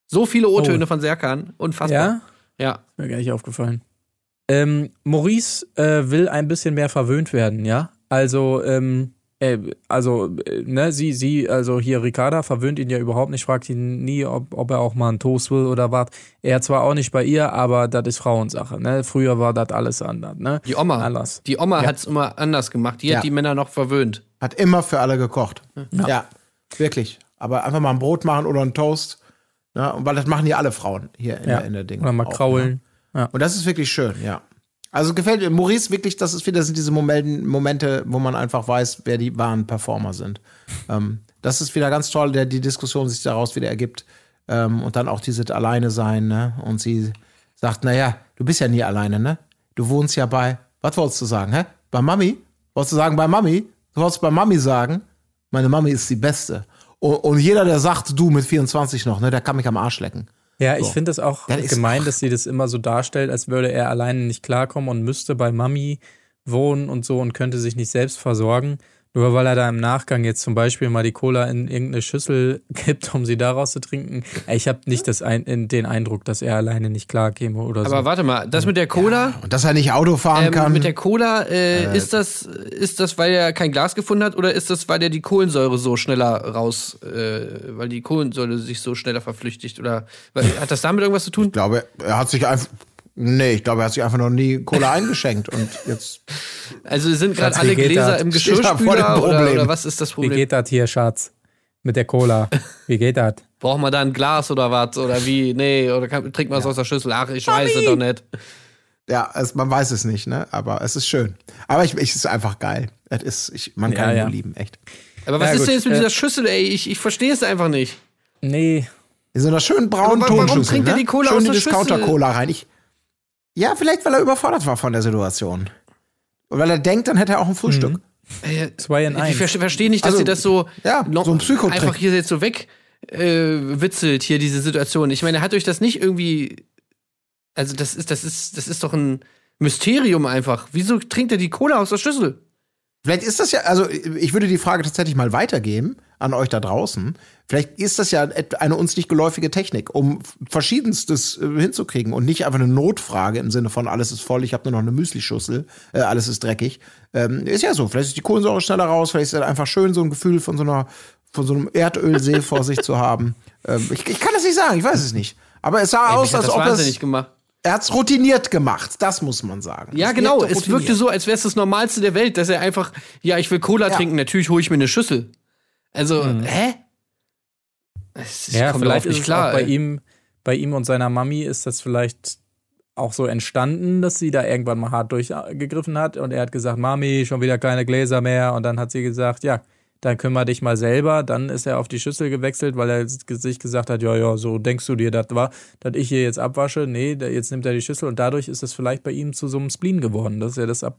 So viele O-Töne Oh. von Serkan, unfassbar. Ja? Ja. Mir gar nicht aufgefallen. Ähm, Maurice äh, will ein bisschen mehr verwöhnt werden, ja? Also, ähm, äh, also, äh, ne, sie, sie, also hier Ricarda verwöhnt ihn ja überhaupt nicht, fragt ihn nie, ob, ob er auch mal einen Toast will oder was. Er zwar auch nicht bei ihr, aber das ist Frauensache, ne? Früher war das alles anders, ne? Die Oma. Anders. Die Oma Ja. hat's immer anders gemacht. Die Ja. hat die Männer noch verwöhnt. hat immer für alle gekocht. Ja, wirklich. Aber einfach mal ein Brot machen oder einen Toast. Ne? Und weil das machen ja alle Frauen hier in, Ja. der, in der Ding. Oder mal auch, kraulen. Ne? Und das ist wirklich schön, ja. Also gefällt mir Maurice wirklich, das ist wieder sind diese Momente, wo man einfach weiß, wer die wahren Performer sind. Ähm, das ist wieder ganz toll, der die Diskussion sich daraus wieder ergibt. Ähm, und dann auch dieses Alleine sein, ne? Und sie sagt, naja, du bist ja nie alleine, ne? Du wohnst ja bei, was wolltest du sagen, hä? Bei Mami? Wolltest du sagen, bei Mami? Du wolltest bei Mami sagen, meine Mami ist die Beste. Und, und jeder, der sagt, du mit 24 noch, ne, der kann mich am Arsch lecken. Ja, ich finde es auch Das ist- gemein, dass sie das immer so darstellt, als würde er alleine nicht klarkommen und müsste bei Mami wohnen und so und könnte sich nicht selbst versorgen. Nur weil er da im Nachgang jetzt zum Beispiel mal die Cola in irgendeine Schüssel kippt, um sie daraus zu trinken. Ich habe nicht das ein, in, den Eindruck, dass er alleine nicht klarkäme oder so. Aber warte mal, das mit der Cola, Und dass er nicht Auto fahren ähm, kann. mit der Cola, äh, ist das ist das, weil er kein Glas gefunden hat oder ist das, weil er die Kohlensäure so schneller raus, äh, weil die Kohlensäure sich so schneller verflüchtigt oder weil, hat das damit irgendwas zu tun? Ich glaube, er hat sich einfach. Nee, ich glaube, er hat sich einfach noch nie Cola eingeschenkt und jetzt. Also sind gerade alle wie Gläser das? im Geschirrspüler oder, Problem. oder was ist das Wie Problem? geht das hier, Schatz? Mit der Cola. Wie geht das? Braucht man da ein Glas oder was oder wie? Nee, oder kann, trinkt man es aus der Schüssel? Ach, ich weiß es doch nicht. Ja, es, man weiß es nicht, ne? Aber es ist schön. Aber ich, ich es ist einfach geil. Es ist, ich, man kann Ja, ihn ja. nur lieben, echt. Aber was Ja, ist gut, denn jetzt mit äh, dieser Schüssel, ey? Ich, ich verstehe es einfach nicht. Nee, In so einer schönen braunen Aber warum Tonschüssel. trinkt er ne? die Cola Schön aus die der Schüssel? Discounter-Cola rein. Ich, ja, vielleicht, weil er überfordert war von der Situation. Und weil er denkt, dann hätte er auch ein Frühstück. Äh, Zwei in Ich eins. ver verstehe nicht, dass Also, ihr das so, ja, so ein Psychotrick. einfach hier jetzt so weg äh, witzelt, hier diese Situation. Ich meine, hat euch das nicht irgendwie. Also, das ist, das ist, das ist doch ein Mysterium einfach. Wieso trinkt er die Cola aus der Schüssel? Vielleicht ist das ja, also ich würde die Frage tatsächlich mal weitergeben an euch da draußen. Vielleicht ist das ja eine uns nicht geläufige Technik, um verschiedenstes äh, hinzukriegen und nicht einfach eine Notfrage im Sinne von alles ist voll, ich habe nur noch eine Müslischüssel, äh, alles ist dreckig. Ähm, ist ja so, vielleicht ist die Kohlensäure schneller raus, vielleicht ist es einfach schön, so ein Gefühl von so einer von so einem Erdölsee vor sich zu haben. Ähm, ich, ich kann das nicht sagen, ich weiß es nicht. Aber es sah Ey, aus, als das ob es, gemacht. er hat's routiniert gemacht, das muss man sagen. Ja, Es genau. wirkte Es wirkte so, als wäre es das Normalste der Welt, dass er einfach, ja, ich will Cola Ja. trinken, natürlich hole ich mir eine Schüssel. Also, hä? Es- Ich ja, vielleicht ist klar. auch bei ey. ihm, bei ihm und seiner Mami ist das vielleicht auch so entstanden, dass sie da irgendwann mal hart durchgegriffen hat und er hat gesagt, Mami, schon wieder keine Gläser mehr und dann hat sie gesagt, ja, dann kümmere dich mal selber. Dann ist er auf die Schüssel gewechselt, weil er sich gesagt hat, ja, ja, so denkst du dir das war, dass ich hier jetzt abwasche. Nee, jetzt nimmt er die Schüssel und dadurch ist es vielleicht bei ihm zu so einem Spleen geworden, dass er das ab,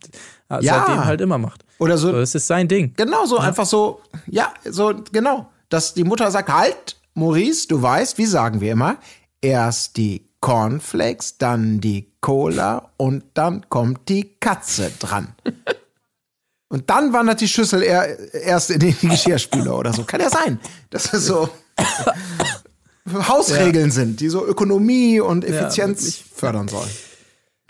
Ja. seitdem halt immer macht. Oder so, So, das ist sein Ding. Genau so, einfach so, ja, so, genau. Dass die Mutter sagt, halt, Maurice, du weißt, wie sagen wir immer, erst die Cornflakes, dann die Cola und dann kommt die Katze dran. und dann wandert die Schüssel eher, erst in den Geschirrspüler oder so. Kann ja sein. dass es so Hausregeln sind, die so Ökonomie und Effizienz wirklich. fördern sollen.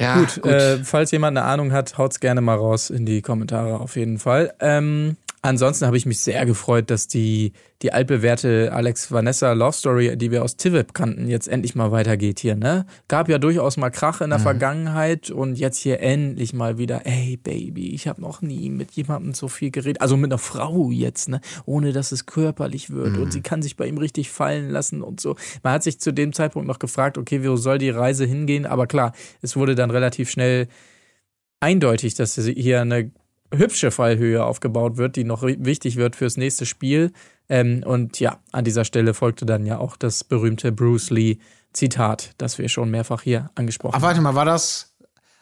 ja, Gut, Äh, falls jemand eine Ahnung hat, haut's gerne mal raus in die Kommentare auf jeden Fall. Ähm, ansonsten habe ich mich sehr gefreut, dass die, die altbewährte Alex Vanessa Love Story, die wir aus Tivip kannten, jetzt endlich mal weitergeht hier, ne? Gab ja durchaus mal Krach in der Vergangenheit und jetzt hier endlich mal wieder, ey Baby, ich habe noch nie mit jemandem so viel geredet, also mit einer Frau jetzt, ne? Ohne dass es körperlich wird und sie kann sich bei ihm richtig fallen lassen und so. Man hat sich zu dem Zeitpunkt noch gefragt, okay, wo soll die Reise hingehen? Aber klar, es wurde dann relativ schnell eindeutig, dass hier eine hübsche Fallhöhe aufgebaut wird, die noch wichtig wird fürs nächste Spiel. Ähm, und ja, an dieser Stelle folgte dann ja auch das berühmte Bruce Lee Zitat, das wir schon mehrfach hier angesprochen Ach, haben. warte mal, war das?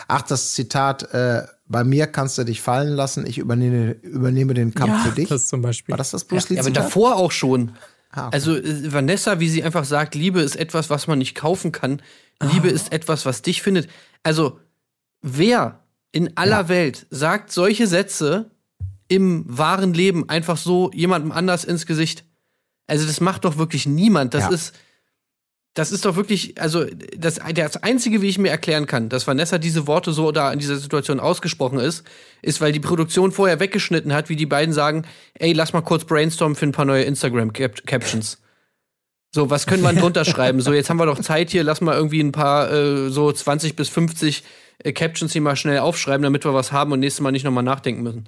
Ach, das Zitat, äh, bei mir kannst du dich fallen lassen, ich übernehme, übernehme den Kampf Ja, für dich. das zum Beispiel. War das das Bruce ja, aber davor auch schon. Ah, okay. Also äh, Vanessa, wie sie einfach sagt, Liebe ist etwas, was man nicht kaufen kann. Liebe ist etwas, was dich findet. Also wer in aller Welt sagt solche Sätze im wahren Leben einfach so jemandem anders ins Gesicht? Also das macht doch wirklich niemand. Das Ja. ist das ist doch wirklich, also das, das Einzige, wie ich mir erklären kann, dass Vanessa diese Worte so da in dieser Situation ausgesprochen ist, ist, weil die Produktion vorher weggeschnitten hat, wie die beiden sagen, ey, lass mal kurz brainstormen für ein paar neue Instagram-Captions. So, was können wir drunter schreiben? So, jetzt haben wir doch Zeit hier, lass mal irgendwie ein paar äh, so 20 bis 50 äh, Captions hier mal schnell aufschreiben, damit wir was haben und nächstes Mal nicht nochmal nachdenken müssen.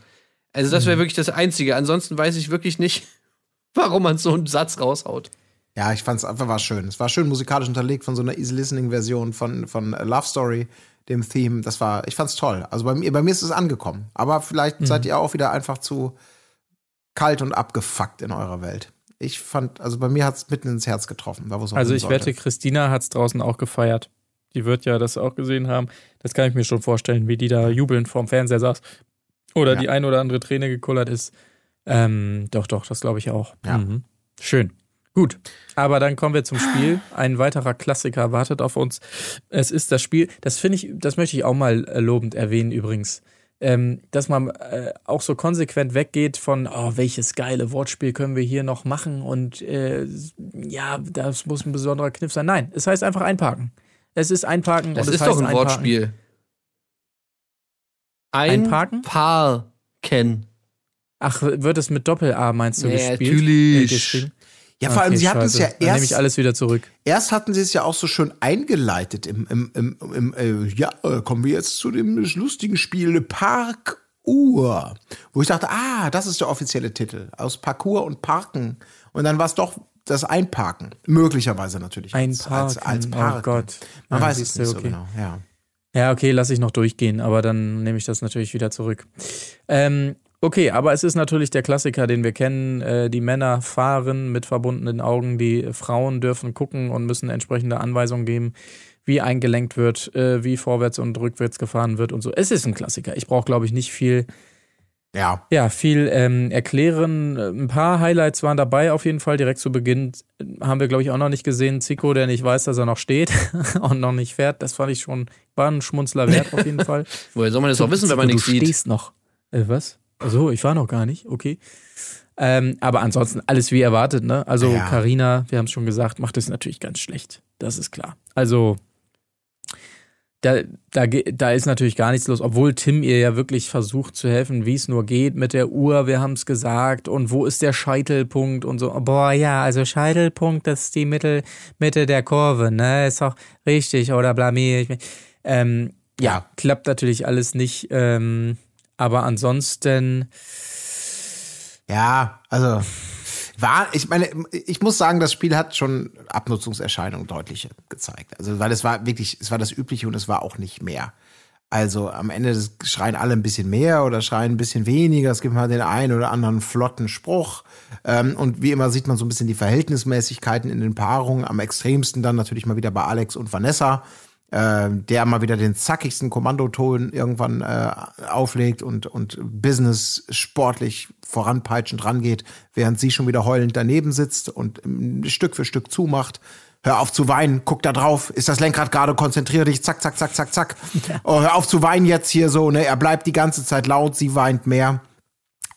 Also, das wäre wirklich das Einzige. Ansonsten weiß ich wirklich nicht, warum man so einen Satz raushaut. Ja, ich fand's einfach war schön. Es war schön musikalisch unterlegt von so einer Easy Listening Version von, von Love Story, dem Theme. Das war, ich fand's toll. Also bei mir, bei mir ist es angekommen. Aber vielleicht Mhm. seid ihr auch wieder einfach zu kalt und abgefuckt in eurer Welt. Ich fand, also bei mir hat's mitten ins Herz getroffen. Da, es Also ich sollte. wette, Christina hat's draußen auch gefeiert. Die wird ja das auch gesehen haben. Das kann ich mir schon vorstellen, wie die da jubelnd vorm Fernseher saß. Oder Ja. die ein oder andere Träne gekullert ist. Ähm, doch, doch, das glaube ich auch. Ja. Mhm. Schön. Gut. Aber dann kommen wir zum Spiel. Ein weiterer Klassiker wartet auf uns. Es ist das Spiel, das finde ich, das möchte ich auch mal äh, lobend erwähnen übrigens. Ähm, dass man äh, auch so konsequent weggeht von, oh, welches geile Wortspiel können wir hier noch machen und äh, ja, das muss ein besonderer Kniff sein. Nein, es heißt einfach einparken. Es ist einparken Das und es ist doch ein einparken. Wortspiel. Einparken? Parken. Ach, wird es mit Doppel-A, meinst du, Ja, gespielt? natürlich. Äh? Ja, vor allem, Okay, sie hatten es ja Dann nehme erst, ich alles wieder zurück. erst hatten sie es ja auch so schön eingeleitet im, im, im, im äh, ja, äh, kommen wir jetzt zu dem lustigen Spiel Parkuhr. Wo ich dachte, ah, das ist der offizielle Titel. Aus Parkour und Parken. Und dann war es doch das Einparken. Möglicherweise natürlich. als- Als, als Einparken. Parken. Oh Gott. Man Ja, weiß es nicht so okay. genau. Ja. Ja, okay, lasse ich noch durchgehen, aber dann nehme ich das natürlich wieder zurück. Ähm, okay, aber es ist natürlich der Klassiker, den wir kennen. Äh, die Männer fahren mit verbundenen Augen, die Frauen dürfen gucken und müssen entsprechende Anweisungen geben. wie eingelenkt wird, äh, wie vorwärts und rückwärts gefahren wird und so. Es ist ein Klassiker. Ich brauche, glaube ich, nicht viel, Ja. ja, viel ähm, erklären. Ein paar Highlights waren dabei auf jeden Fall. Direkt zu Beginn haben wir, glaube ich, auch noch nicht gesehen. Zico, der nicht weiß, dass er noch steht und noch nicht fährt. Das fand ich schon, war ein Schmunzler wert auf jeden Fall. Woher soll man das auch wissen, wenn man Zico, nichts du sieht? stehst noch. Äh, was? Also ich war noch gar nicht. Okay. Ähm, aber ansonsten alles wie erwartet, ne? Also Ja. Karina, wir haben es schon gesagt, macht es natürlich ganz schlecht. Das ist klar. Also da, da, da ist natürlich gar nichts los, obwohl Tim ihr ja wirklich versucht zu helfen, wie es nur geht mit der Uhr, wir haben es gesagt, und wo ist der Scheitelpunkt und so. Boah, ja, also Scheitelpunkt, das ist die Mittel, Mitte der Kurve, ne? Ist doch richtig, oder blamier ich mich. Ähm, ja, Ja. klappt natürlich alles nicht, ähm, aber ansonsten, Ja, also war, ich meine, ich muss sagen, das Spiel hat schon Abnutzungserscheinungen deutlich gezeigt. Also, weil es war wirklich, es war das Übliche und es war auch nicht mehr. Also am Ende schreien alle ein bisschen mehr oder schreien ein bisschen weniger. Es gibt mal den einen oder anderen flotten Spruch. Ähm, und wie immer sieht man so ein bisschen die Verhältnismäßigkeiten in den Paarungen. Am extremsten dann natürlich mal wieder bei Alex und Vanessa äh, der mal wieder den zackigsten Kommandoton irgendwann äh, auflegt und, und Business sportlich voranpeitschend rangeht, während sie schon wieder heulend daneben sitzt und ähm, Stück für Stück zumacht. Hör auf zu weinen, guck da drauf, ist das Lenkrad gerade, konzentriere dich, zack, zack, zack, zack, zack. Oh, hör auf zu weinen jetzt hier so, ne? Er bleibt die ganze Zeit laut, sie weint mehr.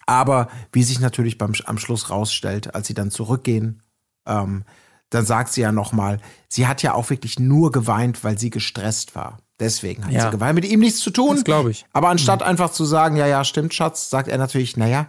Aber wie sich natürlich beim, am Schluss rausstellt, als sie dann zurückgehen, ähm, dann sagt sie ja nochmal, sie hat ja auch wirklich nur geweint, weil sie gestresst war. Deswegen hat Ja. sie geweint. Mit ihm nichts zu tun. Das glaub ich. Aber anstatt einfach zu sagen, ja, ja, stimmt, Schatz, sagt er natürlich, naja,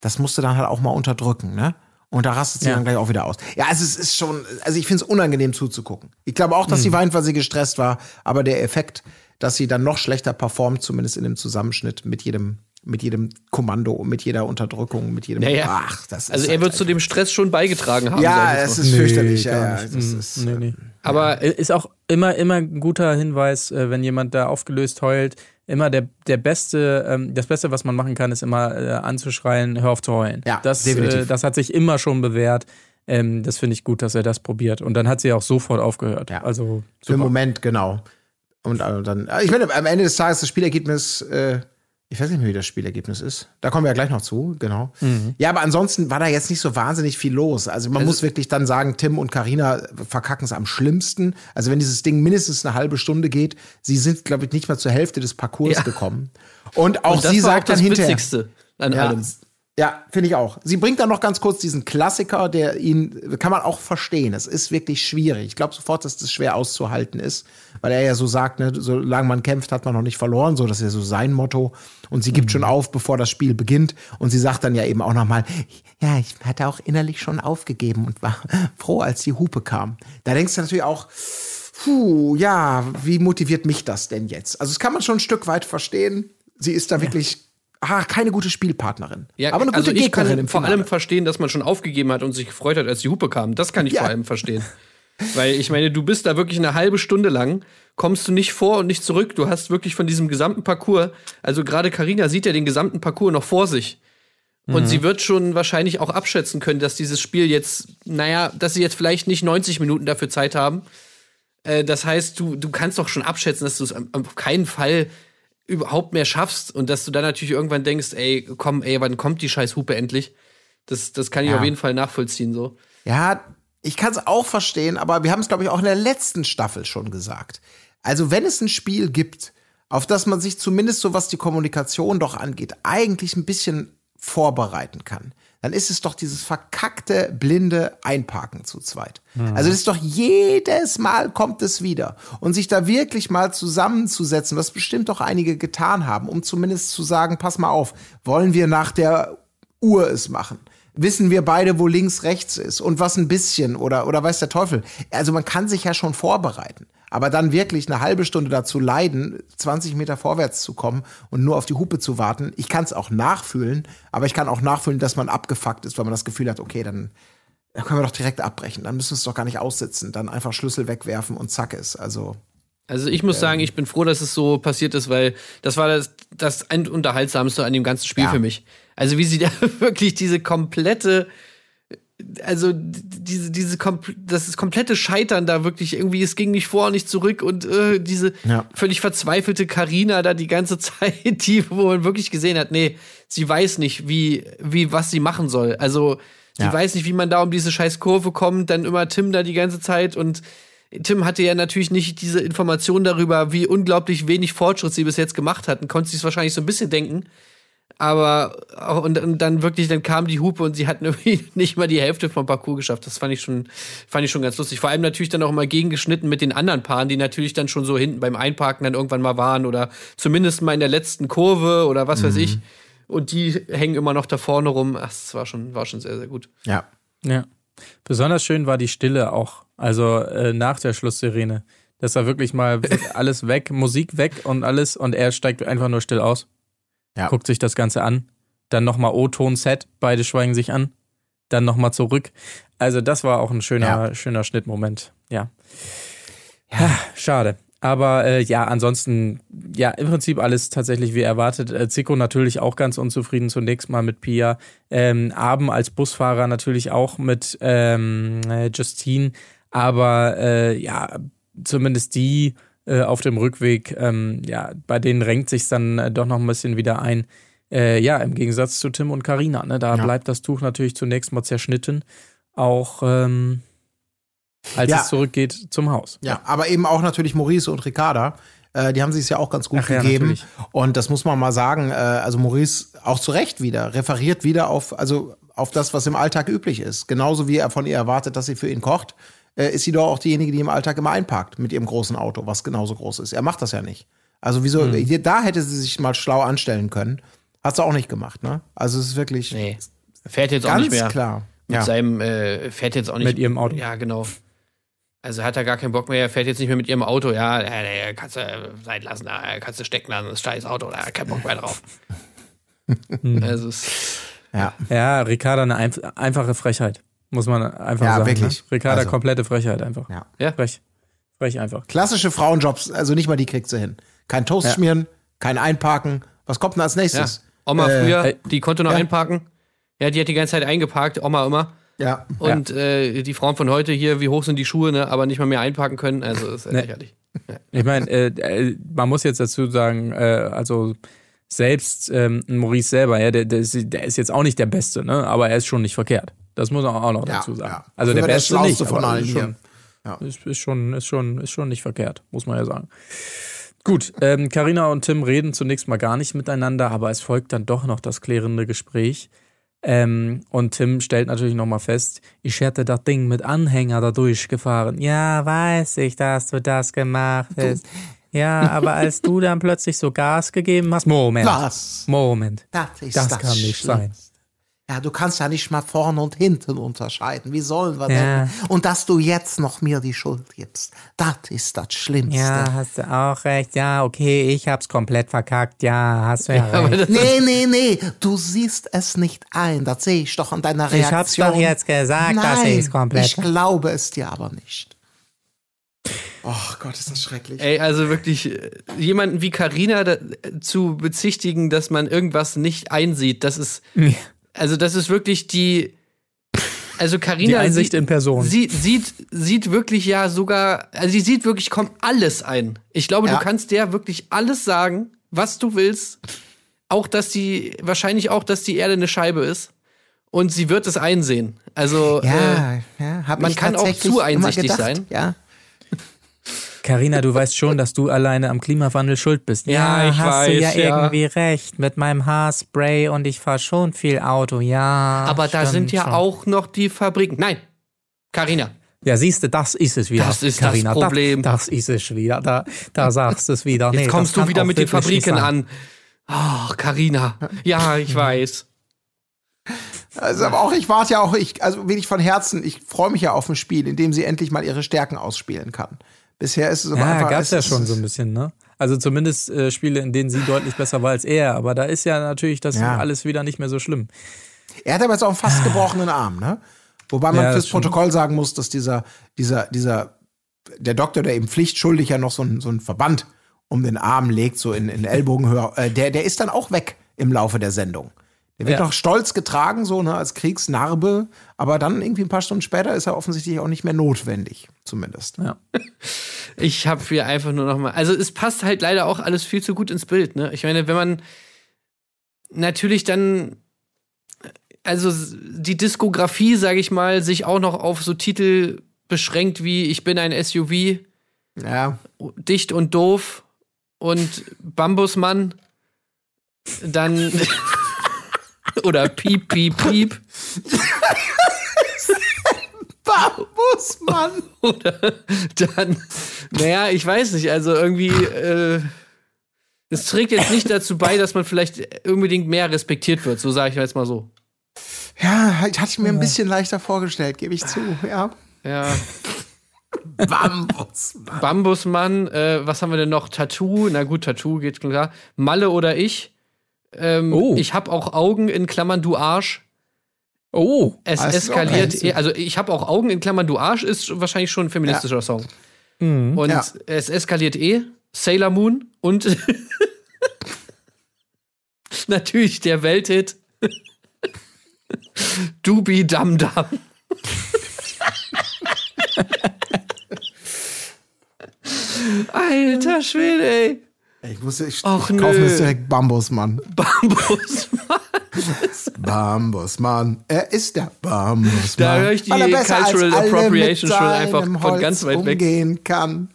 das musst du dann halt auch mal unterdrücken, ne? Und da rastet sie Ja. dann gleich auch wieder aus. Ja, also es ist schon, also ich finde es unangenehm zuzugucken. Ich glaube auch, dass sie weint, weil sie gestresst war, aber der Effekt, dass sie dann noch schlechter performt, zumindest in dem Zusammenschnitt mit jedem, mit jedem Kommando, mit jeder Unterdrückung, mit jedem, Naja. ach, das ist Also er halt wird zu dem Stress schon beigetragen haben. ja, es ist fürchterlich. Nee, Ja, gar ja, nicht. das ist, nee, nee. Aber Ist auch immer, immer ein guter Hinweis, äh, wenn jemand da aufgelöst heult. Immer der, der beste, ähm, das Beste, was man machen kann, ist immer äh, anzuschreien, hör auf zu heulen. Ja, das, definitiv. Äh, das hat sich immer schon bewährt. Ähm, das finde ich gut, dass er das probiert. Und dann hat sie auch sofort aufgehört. Ja. Also Für den super. Moment, genau. Und dann, ich meine, am Ende des Tages das Spielergebnis, äh, ich weiß nicht mehr, wie das Spielergebnis ist. Da kommen wir ja gleich noch zu, genau. Ja, aber ansonsten war da jetzt nicht so wahnsinnig viel los. Also man muss wirklich dann sagen, Tim und Karina verkacken es am schlimmsten. Also wenn dieses Ding mindestens eine halbe Stunde geht, sie sind, glaube ich, nicht mal zur Hälfte des Parcours Ja. gekommen. Und auch und das sie sagt auch das dann hinterher. Witzigste an Ja, allem. ja finde ich auch. Sie bringt dann noch ganz kurz diesen Klassiker, der ihn, kann man auch verstehen. Es ist wirklich schwierig. Ich glaube sofort, dass das schwer auszuhalten ist, weil er ja so sagt, ne, solange man kämpft, hat man noch nicht verloren. So, das ist ja so sein Motto. Und sie gibt schon auf, bevor das Spiel beginnt. Und sie sagt dann ja eben auch noch mal, ja, ich hatte auch innerlich schon aufgegeben und war froh, als die Hupe kam. Da denkst du natürlich auch, puh, ja, wie motiviert mich das denn jetzt? Also, das kann man schon ein Stück weit verstehen. Sie ist da wirklich, ah, keine gute Spielpartnerin. Ja, aber eine gute also ich Gegnerin kann vor allem verstehen, dass man schon aufgegeben hat und sich gefreut hat, als die Hupe kam. Das kann ich Ja. vor allem verstehen. Weil ich meine, du bist da wirklich eine halbe Stunde lang, kommst du nicht vor und nicht zurück. Du hast wirklich von diesem gesamten Parcours, also gerade Karina sieht ja den gesamten Parcours noch vor sich. Und sie wird schon wahrscheinlich auch abschätzen können, dass dieses Spiel jetzt, naja, dass sie jetzt vielleicht nicht 90 Minuten dafür Zeit haben. Äh, das heißt, du, du kannst doch schon abschätzen, dass du es auf keinen Fall überhaupt mehr schaffst und dass du dann natürlich irgendwann denkst, ey, komm, ey, wann kommt die scheiß Hupe endlich? Das, das kann ich Ja. auf jeden Fall nachvollziehen, so. Ja, ich kann es auch verstehen, aber wir haben es, glaube ich, auch in der letzten Staffel schon gesagt. Also, wenn es ein Spiel gibt, auf das man sich zumindest so was die Kommunikation doch angeht, eigentlich ein bisschen vorbereiten kann, dann ist es doch dieses verkackte, blinde Einparken zu zweit. Also das ist doch jedes Mal kommt es wieder. Und sich da wirklich mal zusammenzusetzen, was bestimmt doch einige getan haben, um zumindest zu sagen, pass mal auf, wollen wir nach der Uhr es machen? Wissen wir beide, wo links, rechts ist und was ein bisschen oder, oder weiß der Teufel. Also man kann sich ja schon vorbereiten. Aber dann wirklich eine halbe Stunde dazu leiden, 20 Meter vorwärts zu kommen und nur auf die Hupe zu warten. Ich kann es auch nachfühlen, aber ich kann auch nachfühlen, dass man abgefuckt ist, weil man das Gefühl hat, okay, dann, dann können wir doch direkt abbrechen. Dann müssen wir es doch gar nicht aussitzen. Dann einfach Schlüssel wegwerfen und zack ist. Also, Also ich muss sagen, ich bin froh, dass es so passiert ist, weil das war das, das unterhaltsamste an dem ganzen Spiel Ja. für mich. Also wie sie da wirklich diese komplette also diese, diese, das ist komplette Scheitern da wirklich irgendwie, es ging nicht vor, nicht zurück und äh, diese Ja. völlig verzweifelte Karina da die ganze Zeit, die, wo man wirklich gesehen hat, nee, sie weiß nicht, wie, wie, was sie machen soll. Also, sie Ja. weiß nicht, wie man da um diese scheiß Kurve kommt, dann immer Tim da die ganze Zeit und Tim hatte ja natürlich nicht diese Information darüber, wie unglaublich wenig Fortschritt sie bis jetzt gemacht hatten, konnte sich wahrscheinlich so ein bisschen denken. Aber auch- und, und dann wirklich, dann kam die Hupe und sie hatten irgendwie nicht mal die Hälfte vom Parcours geschafft. Das fand ich schon, fand ich schon ganz lustig. Vor allem natürlich dann auch mal gegengeschnitten mit den anderen Paaren, die natürlich dann schon so hinten beim Einparken dann irgendwann mal waren oder zumindest mal in der letzten Kurve oder was weiß ich. Und die hängen immer noch da vorne rum. Ach, das war schon, war schon sehr, sehr gut. Ja. Ja. Besonders schön war die Stille auch. Also äh, nach der Schlusssirene. Das war wirklich mal alles weg, Musik weg und alles. Und er steigt einfach nur still aus. Ja. Guckt sich das Ganze an. Dann nochmal O-Ton-Set. Beide schweigen sich an. Dann nochmal zurück. Also das war auch ein schöner, Ja. schöner Schnittmoment. Ja. ja. Schade. Aber äh, ja, ansonsten, ja, im Prinzip alles tatsächlich wie erwartet. Äh, Zico natürlich auch ganz unzufrieden zunächst mal mit Pia. Ähm, Abend als Busfahrer natürlich auch mit ähm, äh, Justine. Aber äh, ja, zumindest die äh, auf dem Rückweg, ähm, ja, bei denen renkt sich dann äh, doch noch ein bisschen wieder ein. Äh, ja, im Gegensatz zu Tim und Karina, ne, da Ja. bleibt das Tuch natürlich zunächst mal zerschnitten, auch ähm, als Ja. es zurückgeht zum Haus. Ja, aber eben auch natürlich Maurice und Ricarda. Äh, die haben sich ja auch ganz gut Ach ja, gegeben. natürlich. und das muss man mal sagen. Äh, also Maurice auch zu Recht wieder referiert wieder auf also auf das, was im Alltag üblich ist. Genauso wie er von ihr erwartet, dass sie für ihn kocht, äh, ist sie doch auch diejenige, die im Alltag immer einparkt mit ihrem großen Auto, was genauso groß ist. Er macht das ja nicht. Also wieso? Hm. Da hätte sie sich mal schlau anstellen können. Hat sie auch nicht gemacht, ne? Also es ist wirklich Nee. Fährt jetzt auch ganz nicht mehr. klar. Mit Ja. seinem, äh, fährt jetzt auch nicht. Mit ihrem Auto. Ja, genau. Also hat er gar keinen Bock mehr, er fährt jetzt nicht mehr mit ihrem Auto. Ja, äh, kannst du sein lassen, äh, kannst du stecken lassen, das scheiß Auto, da hat keinen Bock mehr drauf. also es, ja. Ja, Ricarda eine einf einfache Frechheit, muss man einfach Ja, sagen. wirklich. Ne? Ricarda Also. komplette Frechheit einfach. Ja. ja. Frech. Frech einfach. Klassische Frauenjobs, also nicht mal die kriegt sie hin. Kein Toast Ja. schmieren, kein Einparken. Was kommt denn als ja. nächstes? Oma Äh, früher, die konnte noch ja. einparken. Ja, die hat die ganze Zeit eingeparkt, Oma immer. Ja. Und äh, die Frauen von heute hier, wie hoch sind die Schuhe, ne, aber nicht mal mehr einparken können. Also ist ja Nee. lächerlich. Ich meine, äh, äh, man muss jetzt dazu sagen, äh, also selbst ähm, Maurice selber, ja, der, der, ist, der ist jetzt auch nicht der Beste, ne? aber er ist schon nicht verkehrt. Das muss man auch noch Ja, dazu sagen. ja. Also der der Beste nicht, von allen ist schon, Ja. ist, ist, schon, ist, schon, ist schon nicht verkehrt, muss man ja sagen. Gut, ähm, Carina und Tim reden zunächst mal gar nicht miteinander, aber es folgt dann doch noch das klärende Gespräch. Ähm, und Tim stellt natürlich nochmal fest, ich hätte das Ding mit Anhänger da durchgefahren. Ja, weiß ich, dass du das gemacht hast. Ja, aber als du dann plötzlich so Gas gegeben hast, Moment. Was? Moment. Das ist Das das, kann nicht Schlimmste. sein. Ja, du kannst ja nicht mal vorne und hinten unterscheiden. Wie sollen wir Ja. denn? Und dass du jetzt noch mir die Schuld gibst, das ist das Schlimmste. Ja, hast du auch recht. Ja, okay, ich hab's komplett verkackt. Ja, hast du ja, recht. Nee, nee, nee, du siehst es nicht ein. Das sehe ich doch an deiner Ich Reaktion. hab's doch jetzt gesagt, dass Nein, ich's komplett- Ich glaube es dir aber nicht. Oh Gott, ist das schrecklich. Ey, also wirklich, äh, jemanden wie Karina zu bezichtigen, dass man irgendwas nicht einsieht, das ist, also das ist wirklich die, also Karina Die Einsicht sieht, in Person. sieht, sieht, sieht wirklich ja sogar, also sie sieht wirklich, kommt alles ein. Ich glaube, Ja. du kannst der wirklich alles sagen, was du willst. Auch, dass die, wahrscheinlich auch, dass die Erde eine Scheibe ist. Und sie wird es einsehen. Also, äh, ja, ja, hab man kann auch zu einsichtig gedacht, sein. Ja. Carina, du weißt schon, dass du alleine am Klimawandel schuld bist. Ja, ich hast du ja, weiß, ja. irgendwie recht mit meinem Haarspray und ich fahr schon viel Auto. Ja. aber da sind ja schon. auch noch die Fabriken. Nein, Karina. Ja, siehst du, das ist es wieder. Das ist das Carina. Problem. Das, das ist es wieder. Da, da sagst du es wieder. Jetzt Nee, kommst das du wieder mit den Fabriken an. Ach, Karina. Ja, ich weiß. Also, aber auch ich warte ja auch, ich, also wenig von Herzen, ich freue mich ja auf ein Spiel, in dem sie endlich mal ihre Stärken ausspielen kann. Bisher ist es aber Ja, einfach. gab's es ja schon so ein bisschen, ne? Also zumindest äh, Spiele, in denen sie deutlich besser war als er. Aber da ist ja natürlich das Ja. alles wieder nicht mehr so schlimm. Er hat aber jetzt auch einen fast gebrochenen Arm, ne? Wobei man Ja, fürs. Protokoll sagen muss, dass dieser, dieser, dieser, der Doktor, der eben pflichtschuldig ja noch so einen so einen Verband um den Arm legt, so in, in Ellbogenhöhe, äh, der, der ist dann auch weg im Laufe der Sendung. Der wird Ja. noch stolz getragen, so, ne, als Kriegsnarbe, aber dann irgendwie ein paar Stunden später ist er offensichtlich auch nicht mehr notwendig, zumindest. Ja. Ich habe hier einfach nur noch mal. Also es passt halt leider auch alles viel zu gut ins Bild. Ne? Ich meine, wenn man natürlich dann, also die Diskografie, sage ich mal, sich auch noch auf so Titel beschränkt wie Ich bin ein SUV, Ja. dicht und doof und Bambusmann, dann oder Piep, Piep, Piep. Bambusmann! Oder dann, naja, ich weiß nicht, also irgendwie, äh, es trägt jetzt nicht dazu bei, dass man vielleicht unbedingt mehr respektiert wird, so sage ich jetzt mal so. Ja, hatte ich mir ein bisschen leichter vorgestellt, gebe ich zu, ja. Ja, Bambusmann. Bambusmann, äh, was haben wir denn noch? Tattoo, na gut, Tattoo geht klar. Malle oder ich. Ähm, Oh. Ich habe auch Augen in Klammern, du Arsch. Oh. Es Also, eskaliert, okay. eh- also ich habe auch Augen in Klammern, du Arsch ist wahrscheinlich schon ein feministischer Song. Und Ja. es eskaliert eh. Sailor Moon und natürlich der Welthit Dubi Dam Dam. Alter Schwede, ey. Ich muss, ich, Och, ich kaufe mir direkt Bambusmann. Bambus. Bambusmann. Er ist der Bambusmann. Da höre ich die er Cultural Appropriation schon einfach von Holz ganz weit weg. umgehen kann.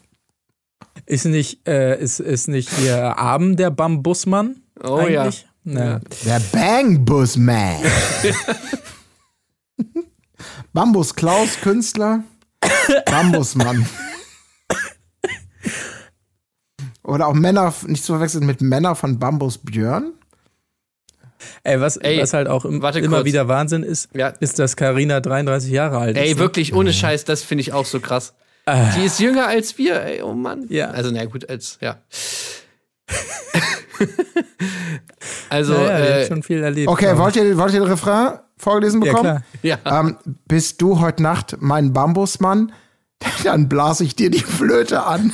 Ist nicht, äh, ist, ist nicht hier Abend der Bambusmann? Oh eigentlich? ja. Ja. Der Bangbusman. Bambus Klaus, Künstler. Bambusmann. Oder auch Männer, nicht zu verwechseln mit Männer von Bambus Björn. Ey, was, Ey, was halt auch im, warte immer kurz. wieder Wahnsinn ist, Ja. ist, dass Karina 33 Jahre alt ist. Ey, ne? wirklich, ohne Scheiß, das finde ich auch so krass. Ah. Die ist jünger als wir, ey, oh Mann. Ja. Also, na gut, als, ja. also, Naja, äh, schon viel erlebt. Okay, wollt ihr, wollt ihr den Refrain vorgelesen Ja, bekommen? klar. ja. ähm, bist du heute Nacht mein Bambusmann? Dann blase ich dir die Flöte an.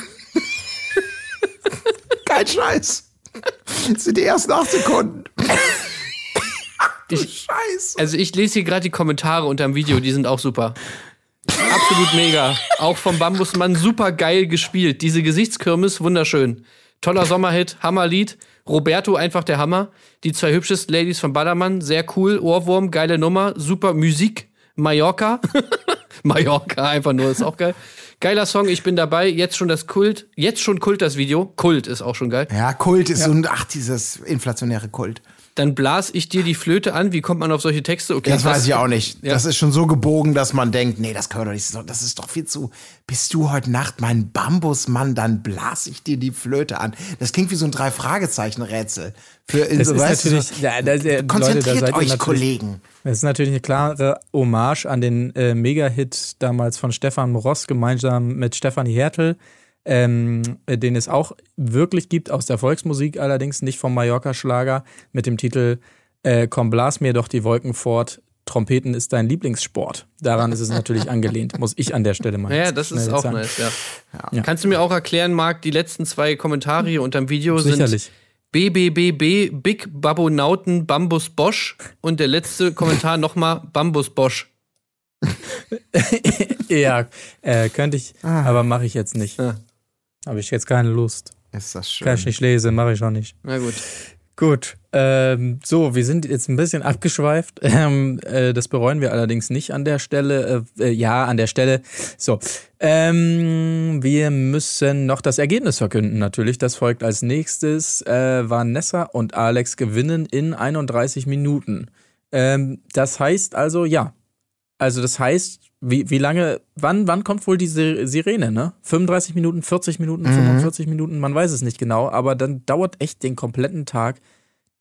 Kein Scheiß. Das sind die ersten acht Sekunden. Ich, Scheiß. also, ich lese hier gerade die Kommentare unter dem Video, die sind auch super. Absolut mega. Auch vom Bambusmann super geil gespielt. Diese Gesichtskirmes, wunderschön. Toller Sommerhit, Hammerlied. Roberto einfach der Hammer. Die zwei hübschesten Ladies von Ballermann, sehr cool. Ohrwurm, geile Nummer. Super Musik. Mallorca. Mallorca einfach nur, ist auch geil. Geiler Song, ich bin dabei. Jetzt schon das Kult. Jetzt schon Kult das Video. Kult ist auch schon geil. Ja, Kult ist so ein, ach, dieses inflationäre Kult. Dann blas ich dir die Flöte an. Wie kommt man auf solche Texte? Okay, Das weiß ich auch nicht. Ja. Das ist schon so gebogen, dass man denkt, nee, das können wir doch nicht. so- Das ist doch viel zu. Bist du heute Nacht mein Bambusmann, dann blas ich dir die Flöte an. Das klingt wie so ein Drei-Fragezeichen-Rätsel. Für in Das so, ist weißt du, ja, da, da, konzentriert Leute, da seid ihr euch, Kollegen. Das ist natürlich eine klare Hommage an den äh, Mega-Hit damals von Stefan Moross gemeinsam mit Stefanie Hertel, ähm, äh, den es auch wirklich gibt aus der Volksmusik, allerdings nicht vom Mallorca-Schlager, mit dem Titel äh, Komm, blas mir doch die Wolken fort. Trompeten ist dein Lieblingssport. Daran ist es natürlich angelehnt, muss ich an der Stelle mal Ja, das ist auch sagen. nice, ja. Ja. Kannst du mir auch erklären, Marc, die letzten zwei Kommentare hier unter dem Video Sicherlich. sind BBBB, Big Babonauten, Bambus Bosch und der letzte Kommentar nochmal Bambus Bosch. Ja, äh, könnte ich, aber mache ich jetzt nicht. Ja. Habe ich jetzt keine Lust. Ist das schön. Kann ich nicht lesen, mache ich auch nicht. Na gut. Gut, ähm, so, wir sind jetzt ein bisschen abgeschweift. Ähm, äh, das bereuen wir allerdings nicht an der Stelle. Äh, äh, ja, an der Stelle. So, ähm, wir müssen noch das Ergebnis verkünden. Natürlich, das folgt als nächstes. Äh, Vanessa und Alex gewinnen in 31 Minuten. Ähm, das heißt also, ja. Also das heißt, wie, wie lange, wann, wann kommt wohl diese Sirene, ne? 35 Minuten, 40 Minuten, 45 Minuten, man weiß es nicht genau, aber dann dauert echt den kompletten Tag,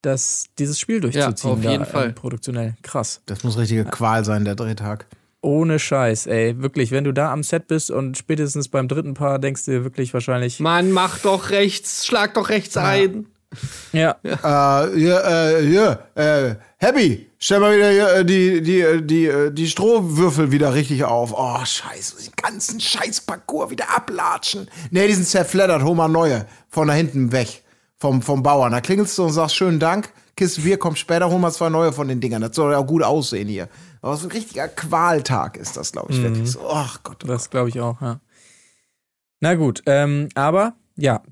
das, dieses Spiel durchzuziehen. auf jeden da, Fall. Ähm, produktionell. Krass. Das muss richtige Qual sein, der Drehtag. Ohne Scheiß, ey. Wirklich, wenn du da am Set bist und spätestens beim dritten Paar denkst du dir wirklich wahrscheinlich. Mann, mach doch rechts, schlag doch rechts ein. Ja. Äh, hier, äh, hier, äh, Happy, stell mal wieder äh, die, die, äh, die, äh, die Strohwürfel wieder richtig auf. Oh, scheiße, den ganzen scheiß Parcours wieder ablatschen. Nee, die sind zerfleddert, hol mal neue. Von da hinten weg. vom, vom Bauern. Da klingelst du und sagst, schönen Dank, Kiste Bier, kommt später, holen wir zwei neue von den Dingern. Das soll ja auch gut aussehen hier. Aber so ein richtiger Qualtag ist das, glaube ich, wirklich so. Ach Gott, oh Das glaube ich auch, ja. Na gut, ähm, aber ja,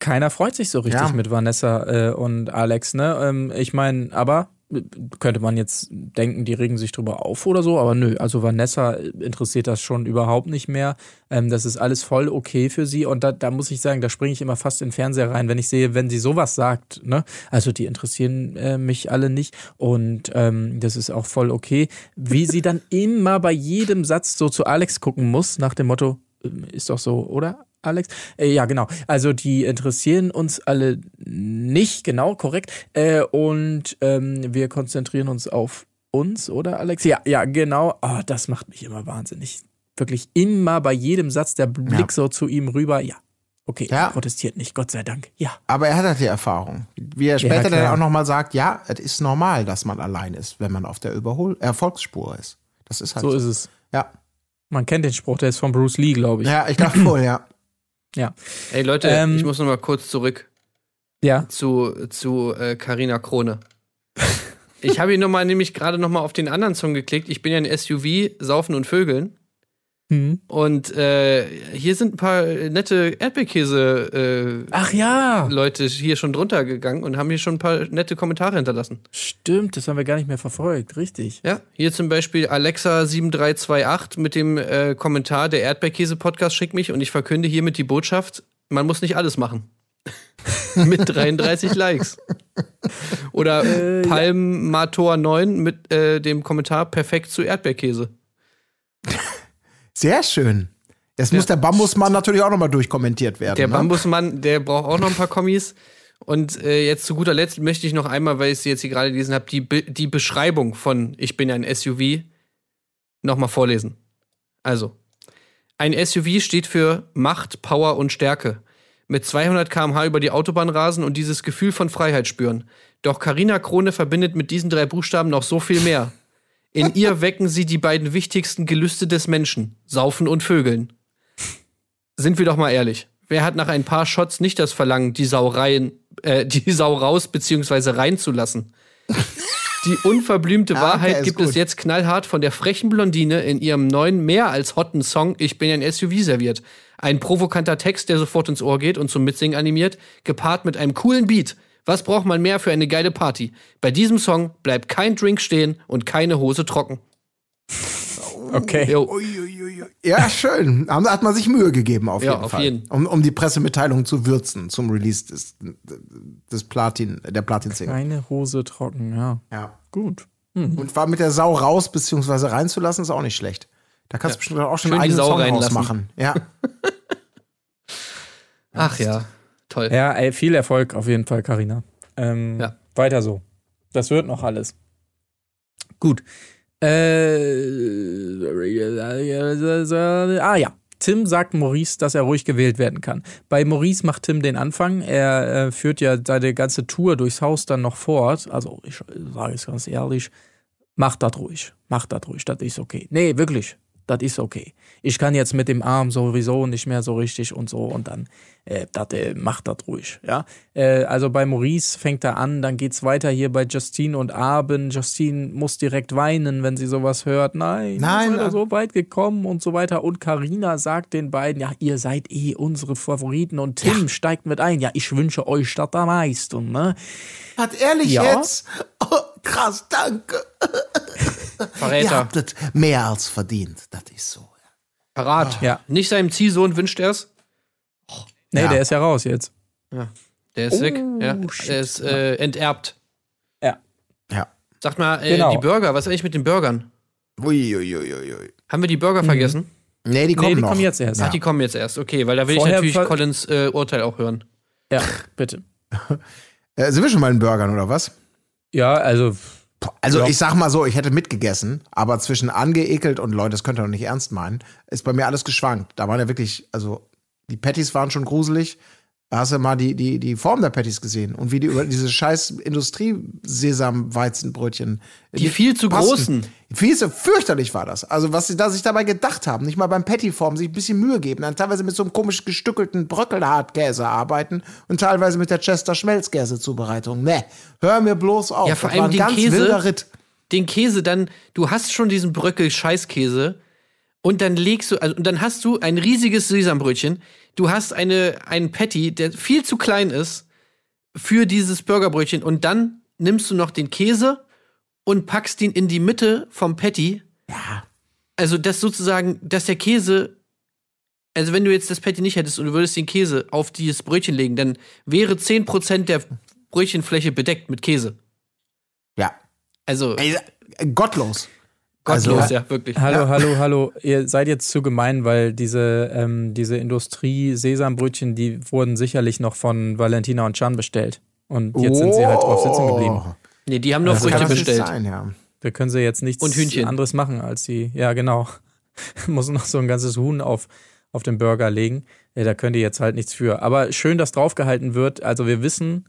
keiner freut sich so richtig Ja. mit Vanessa äh, und Alex, ne? Ähm, ich meine, aber äh, könnte man jetzt denken, die regen sich drüber auf oder so, aber nö, also Vanessa interessiert das schon überhaupt nicht mehr. Ähm, das ist alles voll okay für sie und da, da muss ich sagen, da springe ich immer fast in den Fernseher rein, wenn ich sehe, wenn sie sowas sagt, ne? Also die interessieren äh, mich alle nicht und ähm, das ist auch voll okay. Wie sie dann immer bei jedem Satz so zu Alex gucken muss, nach dem Motto, ähm, ist doch so, oder? Alex? Äh, ja, genau. Also die interessieren uns alle nicht, genau, korrekt. Äh, und ähm, wir konzentrieren uns auf uns, oder Alex? Ja, ja, genau. Ah, das macht mich immer wahnsinnig. Wirklich immer bei jedem Satz der Blick Ja. so zu ihm rüber. Ja, okay, Ja. er protestiert nicht, Gott sei Dank. Ja. Aber er hat halt die Erfahrung. Wie er später klar. dann auch nochmal sagt, ja, es ist normal, dass man allein ist, wenn man auf der Überhol Erfolgsspur ist. Das ist halt So ist es. Ja, Man kennt den Spruch, der ist von Bruce Lee, glaube ich. ja ich dachte wohl, ja. Ja. Ey Leute, Ähm, ich muss noch mal kurz zurück Ja. zu zu äh, Carina Krone. Ich habe hier noch mal nämlich gerade noch mal auf den anderen Song geklickt. Ich bin ja ein SUV, Saufen und Vögeln. Hm. Und äh, hier sind ein paar nette Erdbeerkäse äh, Ach ja, Leute hier schon drunter gegangen und haben hier schon ein paar nette Kommentare hinterlassen. stimmt, das haben wir gar nicht mehr verfolgt, richtig. Ja, hier zum Beispiel Alexa7328 mit dem äh, Kommentar, der Erdbeerkäse-Podcast schickt mich und ich verkünde hiermit die Botschaft, man muss nicht alles machen. mit 33 Likes. Oder Äh, Palmator9 mit äh, dem Kommentar perfekt zu Erdbeerkäse. Sehr schön. Jetzt muss der Bambusmann natürlich auch nochmal durchkommentiert werden. Der ne? Bambusmann, der braucht auch noch ein paar Kommis. Und äh, jetzt zu guter Letzt möchte ich noch einmal, weil ich sie jetzt hier gerade gelesen habe, die, Be die Beschreibung von Ich bin ein SUV nochmal vorlesen. Also, ein SUV steht für Macht, Power und Stärke. Mit 200 km/h über die Autobahn rasen und dieses Gefühl von Freiheit spüren. Doch Carina Krone verbindet mit diesen drei Buchstaben noch so viel mehr. In ihr wecken sie die beiden wichtigsten Gelüste des Menschen: Saufen und Vögeln. Sind wir doch mal ehrlich. Wer hat nach ein paar Shots nicht das Verlangen, die Sau rein, äh, die Sau raus bzw. reinzulassen? Die unverblümte Ja, Wahrheit gibt es gut. jetzt knallhart von der frechen Blondine in ihrem neuen, mehr als hotten Song Ich bin ein SUV serviert. Ein provokanter Text, der sofort ins Ohr geht und zum Mitsingen animiert, gepaart mit einem coolen Beat. Was braucht man mehr für eine geile Party? Bei diesem Song bleibt kein Drink stehen und keine Hose trocken. Okay. Ja, schön. Hat man sich Mühe gegeben, auf Ja, jeden auf Fall. jeden. Um, um die Pressemitteilung zu würzen zum Release des, des Platin, der Platin-Single. Keine Hose trocken, ja. Ja. Gut. Und war mit der Sau raus bzw. reinzulassen, ist auch nicht schlecht. Da kannst du bestimmt auch schon Schön einen eigenen Sau Song reinlassen. rausmachen. Ja. Ach ja, toll. Ja, ey, viel Erfolg auf jeden Fall, Karina. Ähm, Ja. Weiter so. Das wird noch alles. Gut. Äh, ah ja. Tim sagt Maurice, dass er ruhig gewählt werden kann. Bei Maurice macht Tim den Anfang. Er äh, führt ja seine ganze Tour durchs Haus dann noch fort. Also, ich sage es ganz ehrlich, macht das ruhig. Macht das ruhig, das ist okay. Nee, wirklich, das ist okay. Ich kann jetzt mit dem Arm sowieso nicht mehr so richtig und so und dann äh, dat, äh, macht das ruhig. Ja? Äh, also bei Maurice fängt er an, dann geht's weiter hier bei Justine und Arben. Justine muss direkt weinen, wenn sie sowas hört. Nein, Nein, ihr seid äh, so weit gekommen und so weiter. Und Karina sagt den beiden, ja, ihr seid eh unsere Favoriten und Tim steigt mit ein. Ja, ich wünsche euch das am meisten. Ne? Hat ehrlich Ja. jetzt? Oh, krass, danke. Ihr Verräter. habt es mehr als verdient. Das ist so. Parat. Ja. Nicht seinem Ziehsohn wünscht er es. Nee, Ja. der ist ja raus jetzt. Der ist weg. Oh, Ja. shit. Der ist äh, enterbt. Ja. Ja. Sagt mal, äh, Genau. die Burger, was ist eigentlich mit den Burgern? Uiuiuiui. Haben wir die Burger vergessen? Nee, die kommen Nee, die noch. kommen jetzt erst. Ja. Ach, die kommen jetzt erst. Okay, weil da will Vorher ich natürlich Collins äh, Urteil auch hören. Ja, bitte. Äh, sind wir schon mal in Burgern oder was? Ja, also Also Ja. ich sag mal so, ich hätte mitgegessen, aber zwischen angeekelt und Leute, das könnt ihr doch nicht ernst meinen, ist bei mir alles geschwankt. Da waren ja wirklich, also die Patties waren schon gruselig, Da hast du mal die, die, die Form der Patties gesehen und wie die über diese scheiß Industrie-Sesam-Weizenbrötchen. Die viel zu großen. Viel zu fürchterlich war das. Also, was sie da sich dabei gedacht haben, nicht mal beim Patty-Form sich ein bisschen Mühe geben, dann teilweise mit so einem komisch gestückelten Bröckelhartkäse arbeiten und teilweise mit der Chester Schmelzkäse-Zubereitung. Ne, hör mir bloß auf. Ja, vor Das war allem den Käse. Den Käse dann, du hast schon diesen Bröckel-Scheißkäse und dann legst du, also, und dann hast du ein riesiges Sesambrötchen. Du hast eine, einen Patty, der viel zu klein ist für dieses Burgerbrötchen und dann nimmst du noch den Käse und packst ihn in die Mitte vom Patty. Ja. Also, das sozusagen, dass der Käse, also wenn du jetzt das Patty nicht hättest und du würdest den Käse auf dieses Brötchen legen, dann wäre 10% der Brötchenfläche bedeckt mit Käse. Ja. Also, Ey, gottlos. Gottlos, also- ja, wirklich. Hallo, hallo, hallo. Ihr seid jetzt zu gemein, weil diese, ähm, diese Industrie-Sesambrötchen, die wurden sicherlich noch von Valentina und Chan bestellt. Und jetzt sind sie halt drauf sitzen geblieben. Oh, Nee, die haben nur Also Früchte Kann das nicht bestellt. sein, ja. Da können sie jetzt nichts Und Hühnchen. anderes machen, als sie, ja genau, muss noch so ein ganzes Huhn auf, auf den Burger legen. Ja, da könnt ihr jetzt halt nichts für. Aber schön, dass draufgehalten wird. Also wir wissen,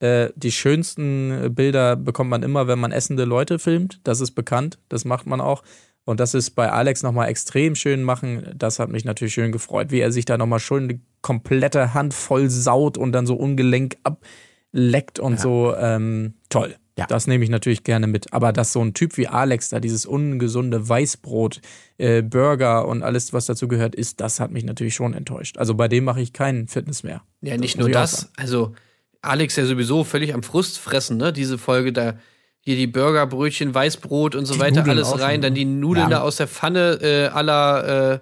äh, die schönsten Bilder bekommt man immer, wenn man essende Leute filmt. Das ist bekannt, das macht man auch. Und das ist bei Alex nochmal extrem schön machen. Das hat mich natürlich schön gefreut, wie er sich da nochmal schon eine komplette Hand voll saut und dann so ungelenk ableckt und so. Ähm, toll. Ja. Das nehme ich natürlich gerne mit. Aber dass so ein Typ wie Alex da dieses ungesunde Weißbrot, äh, Burger und alles, was dazu gehört, ist, das hat mich natürlich schon enttäuscht. Also bei dem mache ich keinen Fitness mehr. Ja, nicht muss nur das. Also, Alex ja sowieso völlig am Frust fressen, ne? Diese Folge da. Hier die Burgerbrötchen, Weißbrot und so Die weiter, Nudeln alles rein. schon, Dann die Nudeln Ja. da aus der Pfanne äh, aller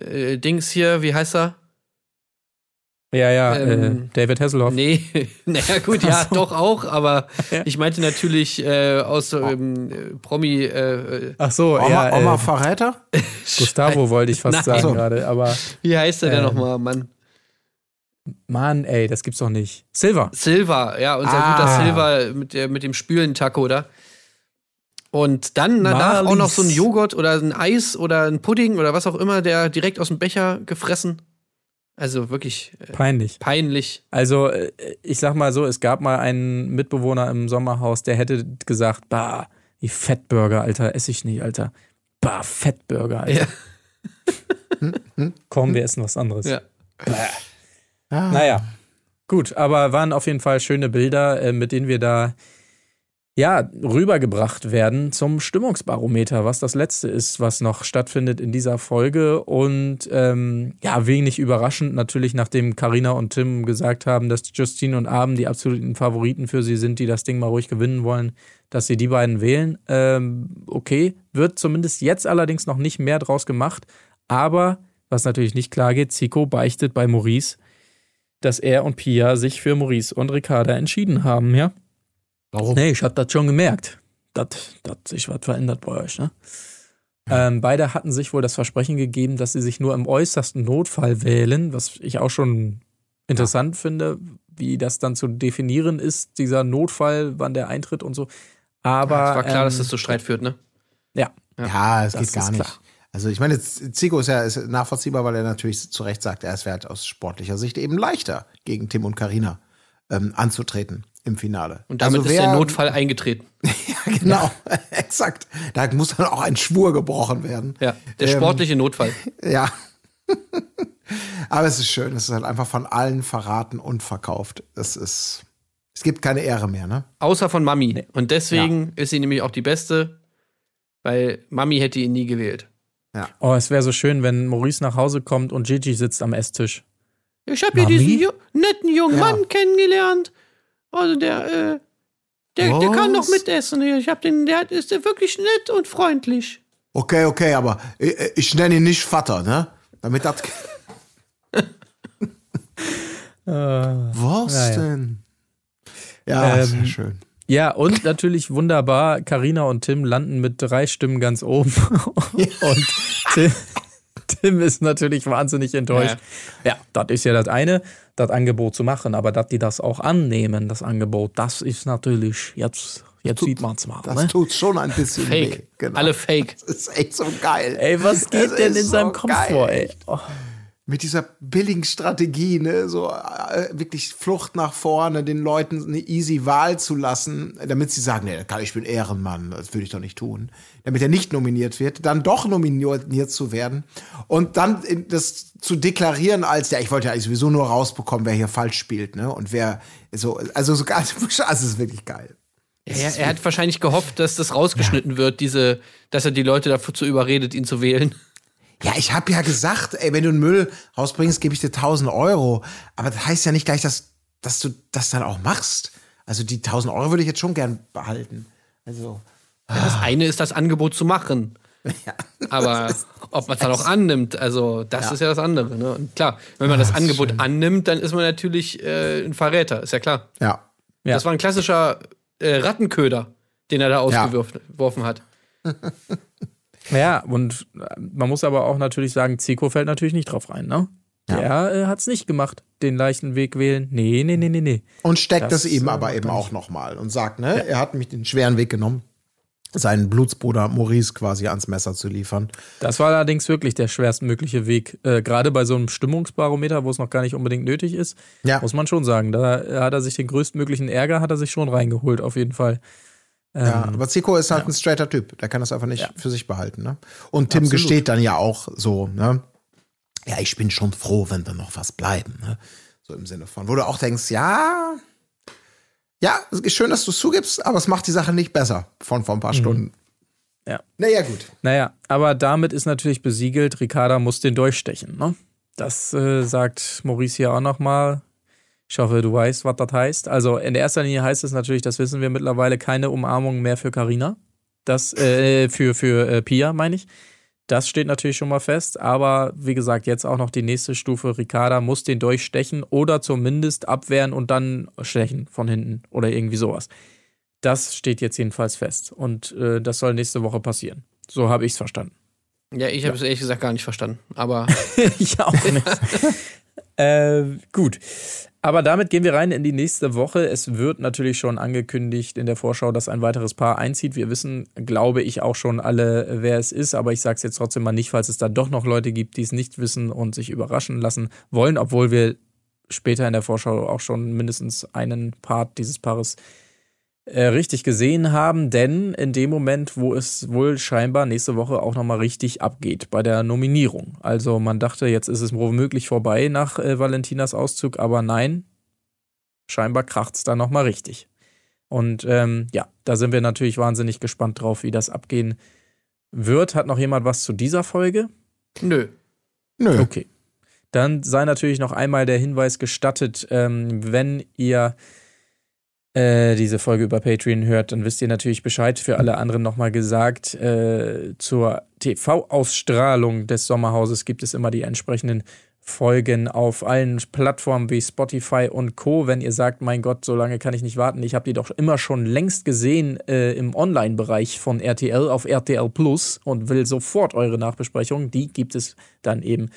äh, äh, Dings hier, wie heißt er? Ja, ja, Ähm, äh, David Hasselhoff. Nee, naja, gut, ja, so. doch auch, aber Ja. ich meinte natürlich äh, aus ähm, äh, Promi. Äh, äh, Ach so, Oma, ja, Oma äh, Verräter? Gustavo wollte ich fast Nein. sagen gerade, aber wie heißt der denn Ähm, nochmal, Mann? Mann, ey, das gibt's doch nicht. Silver. Silva, ja, unser Ah. guter Silva mit, der, mit dem Spülen-Taco da. Und dann danach auch noch so ein Marlies. Joghurt oder ein Eis oder ein Pudding oder was auch immer, der direkt aus dem Becher gefressen. Also wirklich äh, Peinlich. peinlich. Also, äh, ich sag mal so, es gab mal einen Mitbewohner im Sommerhaus, der hätte gesagt, bah, die Fettburger, Alter, esse ich nicht, Alter. Bah, Fettburger, Alter. Ja. Komm, wir essen was anderes. Ja. Ah. Naja, gut, aber waren auf jeden Fall schöne Bilder, äh, mit denen wir da ja rübergebracht werden zum Stimmungsbarometer, was das letzte ist, was noch stattfindet in dieser Folge. Und ähm, ja, wenig überraschend natürlich, nachdem Karina und Tim gesagt haben, dass Justine und Abend die absoluten Favoriten für sie sind, die das Ding mal ruhig gewinnen wollen, dass sie die beiden wählen. Ähm, okay, wird zumindest jetzt allerdings noch nicht mehr draus gemacht. Aber was natürlich nicht klar geht, Zico beichtet bei Maurice, dass er und Pia sich für Maurice und Ricarda entschieden haben, ja? Warum? Nee, ich hab das schon gemerkt, dass dass sich was verändert bei euch, ne? Ähm, beide hatten sich wohl das Versprechen gegeben, dass sie sich nur im äußersten Notfall wählen, was ich auch schon interessant finde, wie das dann zu definieren ist, dieser Notfall, wann der eintritt und so. Aber es war klar, dass ähm, das zu Streit führt, ne? ja, Ja, es Das geht gar nicht. klar. Also ich meine, Zico ist ja ist nachvollziehbar, weil er natürlich zu Recht sagt, er es wäre halt aus sportlicher Sicht eben leichter, gegen Tim und Karina ähm, anzutreten im Finale. Und damit also ist der wer- Notfall eingetreten. Ja, genau, exakt. Da muss dann auch ein Schwur gebrochen werden. Ja, der Ähm, sportliche Notfall. Ja. Aber es ist schön, es ist halt einfach von allen verraten und verkauft. Es ist, es gibt keine Ehre mehr, ne? Außer von Mami. Und deswegen ist sie nämlich auch die Beste, weil Mami hätte ihn nie gewählt. Oh, es wäre so schön, wenn Maurice nach Hause kommt und Gigi sitzt am Esstisch. Ich habe hier diesen ju netten jungen Ja. Mann kennengelernt. Also der, äh, der, der kann doch Was? mitessen. Ich hab den, der ist der wirklich nett und freundlich. Okay, okay, aber ich, ich nenne ihn nicht Vater, ne? Damit das. Was naja. denn? Ja, Ähm, sehr schön. Ja, und natürlich wunderbar, Karina und Tim landen mit drei Stimmen ganz oben. Und Tim, Tim ist natürlich wahnsinnig enttäuscht. Ja, das ist ja das eine, das Angebot zu machen, aber dass die das auch annehmen, das Angebot, das ist natürlich, jetzt, jetzt sieht man es mal. Das Ne? tut schon ein bisschen weh. Fake. Genau. Alle fake. Das ist echt so geil. Ey, was geht Es denn in seinem so Kopf geil. vor, ey? Oh. Mit dieser billigen Strategie, ne, so äh, wirklich Flucht nach vorne, den Leuten eine easy Wahl zu lassen, damit sie sagen, nee, ich bin Ehrenmann, das würde ich doch nicht tun, damit er nicht nominiert wird, dann doch nominiert zu werden und dann das zu deklarieren als, ja, ich wollte ja eigentlich sowieso nur rausbekommen, wer hier falsch spielt, ne, und wer so, also so ganz, also es ist wirklich geil. Er, er, hat wahrscheinlich gehofft, dass das rausgeschnitten ja. wird, diese, dass er die Leute dazu überredet, ihn zu wählen. Ja, ich habe ja gesagt, ey, wenn du einen Müll rausbringst, gebe ich dir 1000 Euro. Aber das heißt ja nicht gleich, dass, dass du das dann auch machst. Also die 1000 Euro würde ich jetzt schon gern behalten. Also. Ja, das eine ist das Angebot zu machen. Ja, Aber ob man es dann auch annimmt, also das ja. ist ja das andere. Ne? Und klar, wenn man das, das Angebot schön. annimmt, dann ist man natürlich äh, ein Verräter, ist ja klar. Ja. Das war ein klassischer äh, Rattenköder, den er da ausgeworfen hat. Ja, und äh, man muss aber auch natürlich sagen, Zico fällt natürlich nicht drauf rein, ne? Ja. Der äh, hat's nicht gemacht, den leichten Weg wählen. Nee, nee, nee, nee, nee. Und steckt das, das eben äh, aber eben auch nochmal und sagt, ne, ja. er hat mich den schweren Weg genommen, seinen Blutsbruder Maurice quasi ans Messer zu liefern. Das war allerdings wirklich der schwerstmögliche Weg. Äh, Gerade bei so einem Stimmungsbarometer, wo es noch gar nicht unbedingt nötig ist, ja. muss man schon sagen. Da hat er sich den größtmöglichen Ärger, hat er sich schon reingeholt, auf jeden Fall. Ja, ähm, aber Zico ist halt ja. ein straighter Typ. Der kann das einfach nicht ja. für sich behalten. Ne? Und Tim Absolut. gesteht dann ja auch so, ne? Ja, ich bin schon froh, wenn wir noch was bleiben. Ne? So im Sinne von, wo du auch denkst, ja, ja, es ist schön, dass du es zugibst, aber es macht die Sache nicht besser von vor ein paar mhm. Stunden. Ja. Naja, gut. Naja, aber damit ist natürlich besiegelt, Ricarda muss den durchstechen. Ne? Das äh, sagt Maurice hier auch nochmal. Ich hoffe, du weißt, was das heißt. Also in erster Linie heißt es natürlich, das wissen wir mittlerweile, keine Umarmung mehr für Carina. Das äh, für für äh, Pia meine ich. Das steht natürlich schon mal fest, aber wie gesagt, jetzt auch noch die nächste Stufe. Ricarda muss den durchstechen oder zumindest abwehren und dann stechen von hinten oder irgendwie sowas. Das steht jetzt jedenfalls fest und äh, das soll nächste Woche passieren. So habe ich es verstanden. Ja, ich habe es ehrlich gesagt gar nicht verstanden, aber ich auch nicht. äh, gut. Aber damit gehen wir rein in die nächste Woche. Es wird natürlich schon angekündigt in der Vorschau, dass ein weiteres Paar einzieht. Wir wissen, glaube ich, auch schon alle, wer es ist, aber ich sage es jetzt trotzdem mal nicht, falls es da doch noch Leute gibt, die es nicht wissen und sich überraschen lassen wollen, obwohl wir später in der Vorschau auch schon mindestens einen Part dieses Paares äh, richtig gesehen haben, denn in dem Moment, wo es wohl scheinbar nächste Woche auch nochmal richtig abgeht bei der Nominierung. Also man dachte, jetzt ist es womöglich vorbei nach äh, Valentinas Auszug, aber nein, scheinbar kracht es da nochmal richtig. Und ähm, ja, da sind wir natürlich wahnsinnig gespannt drauf, wie das abgehen wird. Hat noch jemand was zu dieser Folge? Nö. Nö. Okay. Dann sei natürlich noch einmal der Hinweis gestattet, ähm, wenn ihr äh, diese Folge über Patreon hört, dann wisst ihr natürlich Bescheid. Für alle anderen nochmal gesagt, äh, zur TV-Ausstrahlung des Sommerhauses gibt es immer die entsprechenden Folgen auf allen Plattformen wie Spotify und Co. Wenn ihr sagt, mein Gott, so lange kann ich nicht warten, ich habe die doch immer schon längst gesehen äh, im Online-Bereich von RTL auf RTL Plus und will sofort eure Nachbesprechung, die gibt es dann eben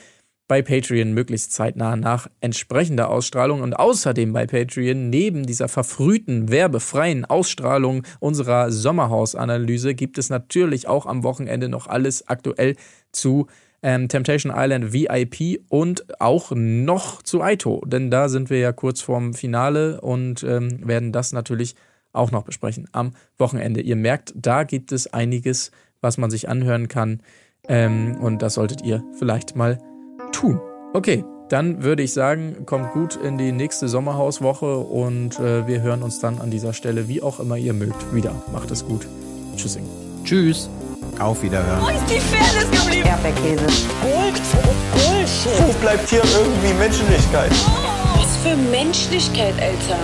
bei Patreon möglichst zeitnah nach entsprechender Ausstrahlung und außerdem bei Patreon neben dieser verfrühten, werbefreien Ausstrahlung unserer Sommerhausanalyse gibt es natürlich auch am Wochenende noch alles aktuell zu ähm, Temptation Island VIP und auch noch zu Aito, denn da sind wir ja kurz vorm Finale und ähm, werden das natürlich auch noch besprechen am Wochenende. Ihr merkt, da gibt es einiges, was man sich anhören kann ähm, und das solltet ihr vielleicht mal tun. Okay, dann würde ich sagen, kommt gut in die nächste Sommerhauswoche und äh, wir hören uns dann an dieser Stelle, wie auch immer ihr mögt, wieder. Macht es gut. Tschüssing. Tschüss. Auf Wiederhören. Wo ist die Fairness geblieben? Erdbeerkäse. Gold, Bullshit. Wo bleibt hier irgendwie Menschlichkeit? Was für Menschlichkeit, Alter.